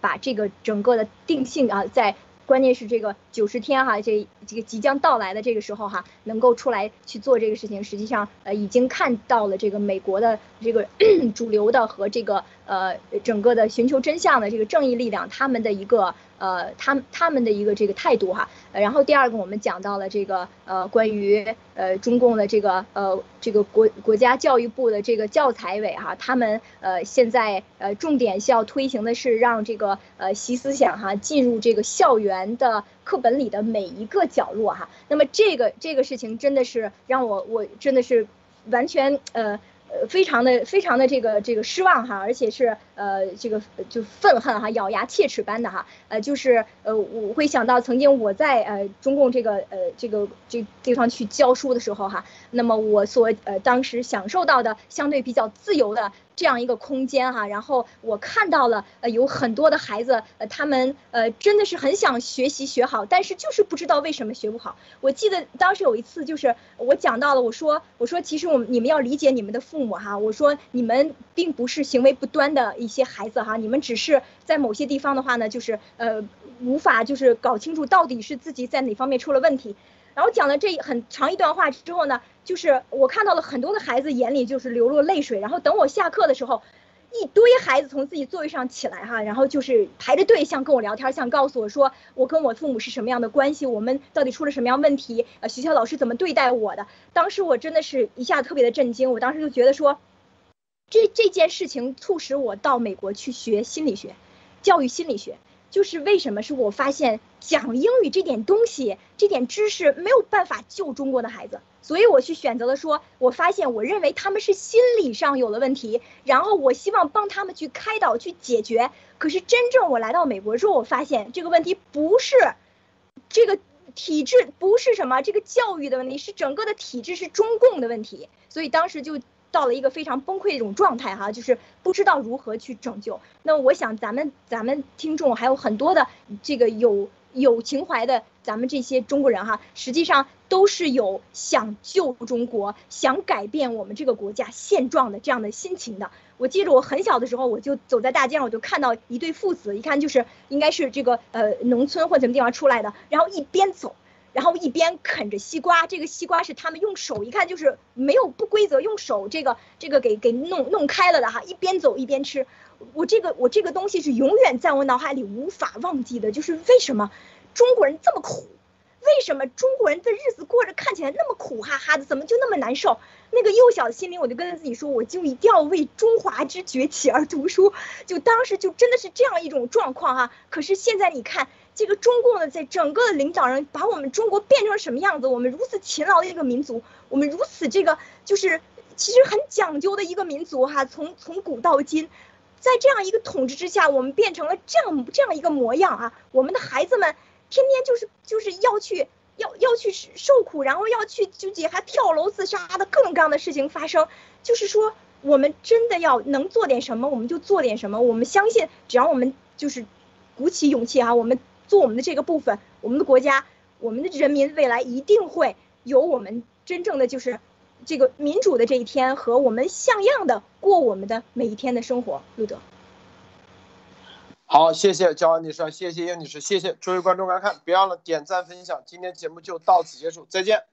把这个整个的定性啊在。关键是这个九十天哈，这这个即将到来的这个时候哈，能够出来去做这个事情，实际上呃已经看到了这个美国的这个 主流的和这个呃整个的寻求真相的这个正义力量他们的一个。呃，他们他们的一个这个态度哈，然后第二个我们讲到了这个呃关于呃中共的这个呃这个国国家教育部的这个教材委哈，他们呃现在呃重点是要推行的是让这个呃习思想哈进入这个校园的课本里的每一个角落哈，那么这个这个事情真的是让我我真的是完全呃。非常的非常的这个这个失望哈，而且是呃这个就愤恨哈，咬牙切齿般的哈，呃就是呃我会想到曾经我在呃中共这个呃这个这地方去教书的时候哈，那么我所呃当时享受到的相对比较自由的。这样一个空间哈，然后我看到了呃有很多的孩子，呃他们呃真的是很想学习学好，但是就是不知道为什么学不好。我记得当时有一次就是我讲到了，我说我说其实我们你们要理解你们的父母哈，我说你们并不是行为不端的一些孩子哈，你们只是在某些地方的话呢，就是呃无法就是搞清楚到底是自己在哪方面出了问题。然后讲了这很长一段话之后呢，就是我看到了很多的孩子眼里就是流落泪水。然后等我下课的时候，一堆孩子从自己座位上起来哈，然后就是排着队，想跟我聊天，想告诉我说我跟我父母是什么样的关系，我们到底出了什么样问题，呃，学校老师怎么对待我的。当时我真的是一下特别的震惊，我当时就觉得说，这这件事情促使我到美国去学心理学，教育心理学。就是为什么是我发现讲英语这点东西，这点知识没有办法救中国的孩子，所以我去选择了说，我发现我认为他们是心理上有了问题，然后我希望帮他们去开导去解决。可是真正我来到美国之后，我发现这个问题不是这个体制，不是什么这个教育的问题，是整个的体制是中共的问题。所以当时就。到了一个非常崩溃的一种状态哈，就是不知道如何去拯救。那我想咱们咱们听众还有很多的这个有有情怀的咱们这些中国人哈，实际上都是有想救中国、想改变我们这个国家现状的这样的心情的。我记得我很小的时候，我就走在大街上，我就看到一对父子，一看就是应该是这个呃农村或什么地方出来的，然后一边走。然后一边啃着西瓜，这个西瓜是他们用手，一看就是没有不规则，用手这个这个给给弄弄开了的哈。一边走一边吃，我这个我这个东西是永远在我脑海里无法忘记的，就是为什么中国人这么苦，为什么中国人的日子过着看起来那么苦哈哈的，怎么就那么难受？那个幼小的心灵，我就跟自己说，我就一定要为中华之崛起而读书。就当时就真的是这样一种状况哈。可是现在你看。这个中共的在整个的领导人把我们中国变成什么样子？我们如此勤劳的一个民族，我们如此这个就是其实很讲究的一个民族哈。从从古到今，在这样一个统治之下，我们变成了这样这样一个模样啊。我们的孩子们天天就是就是要去要要去受苦，然后要去就也还跳楼自杀的各种各样的事情发生。就是说，我们真的要能做点什么，我们就做点什么。我们相信，只要我们就是鼓起勇气啊，我们。做我们的这个部分，我们的国家，我们的人民未来一定会有我们真正的就是这个民主的这一天和我们像样的过我们的每一天的生活。路德，好，谢谢焦安女士，谢谢叶女士，谢谢诸位观众观看，别忘了点赞分享，今天节目就到此结束，再见。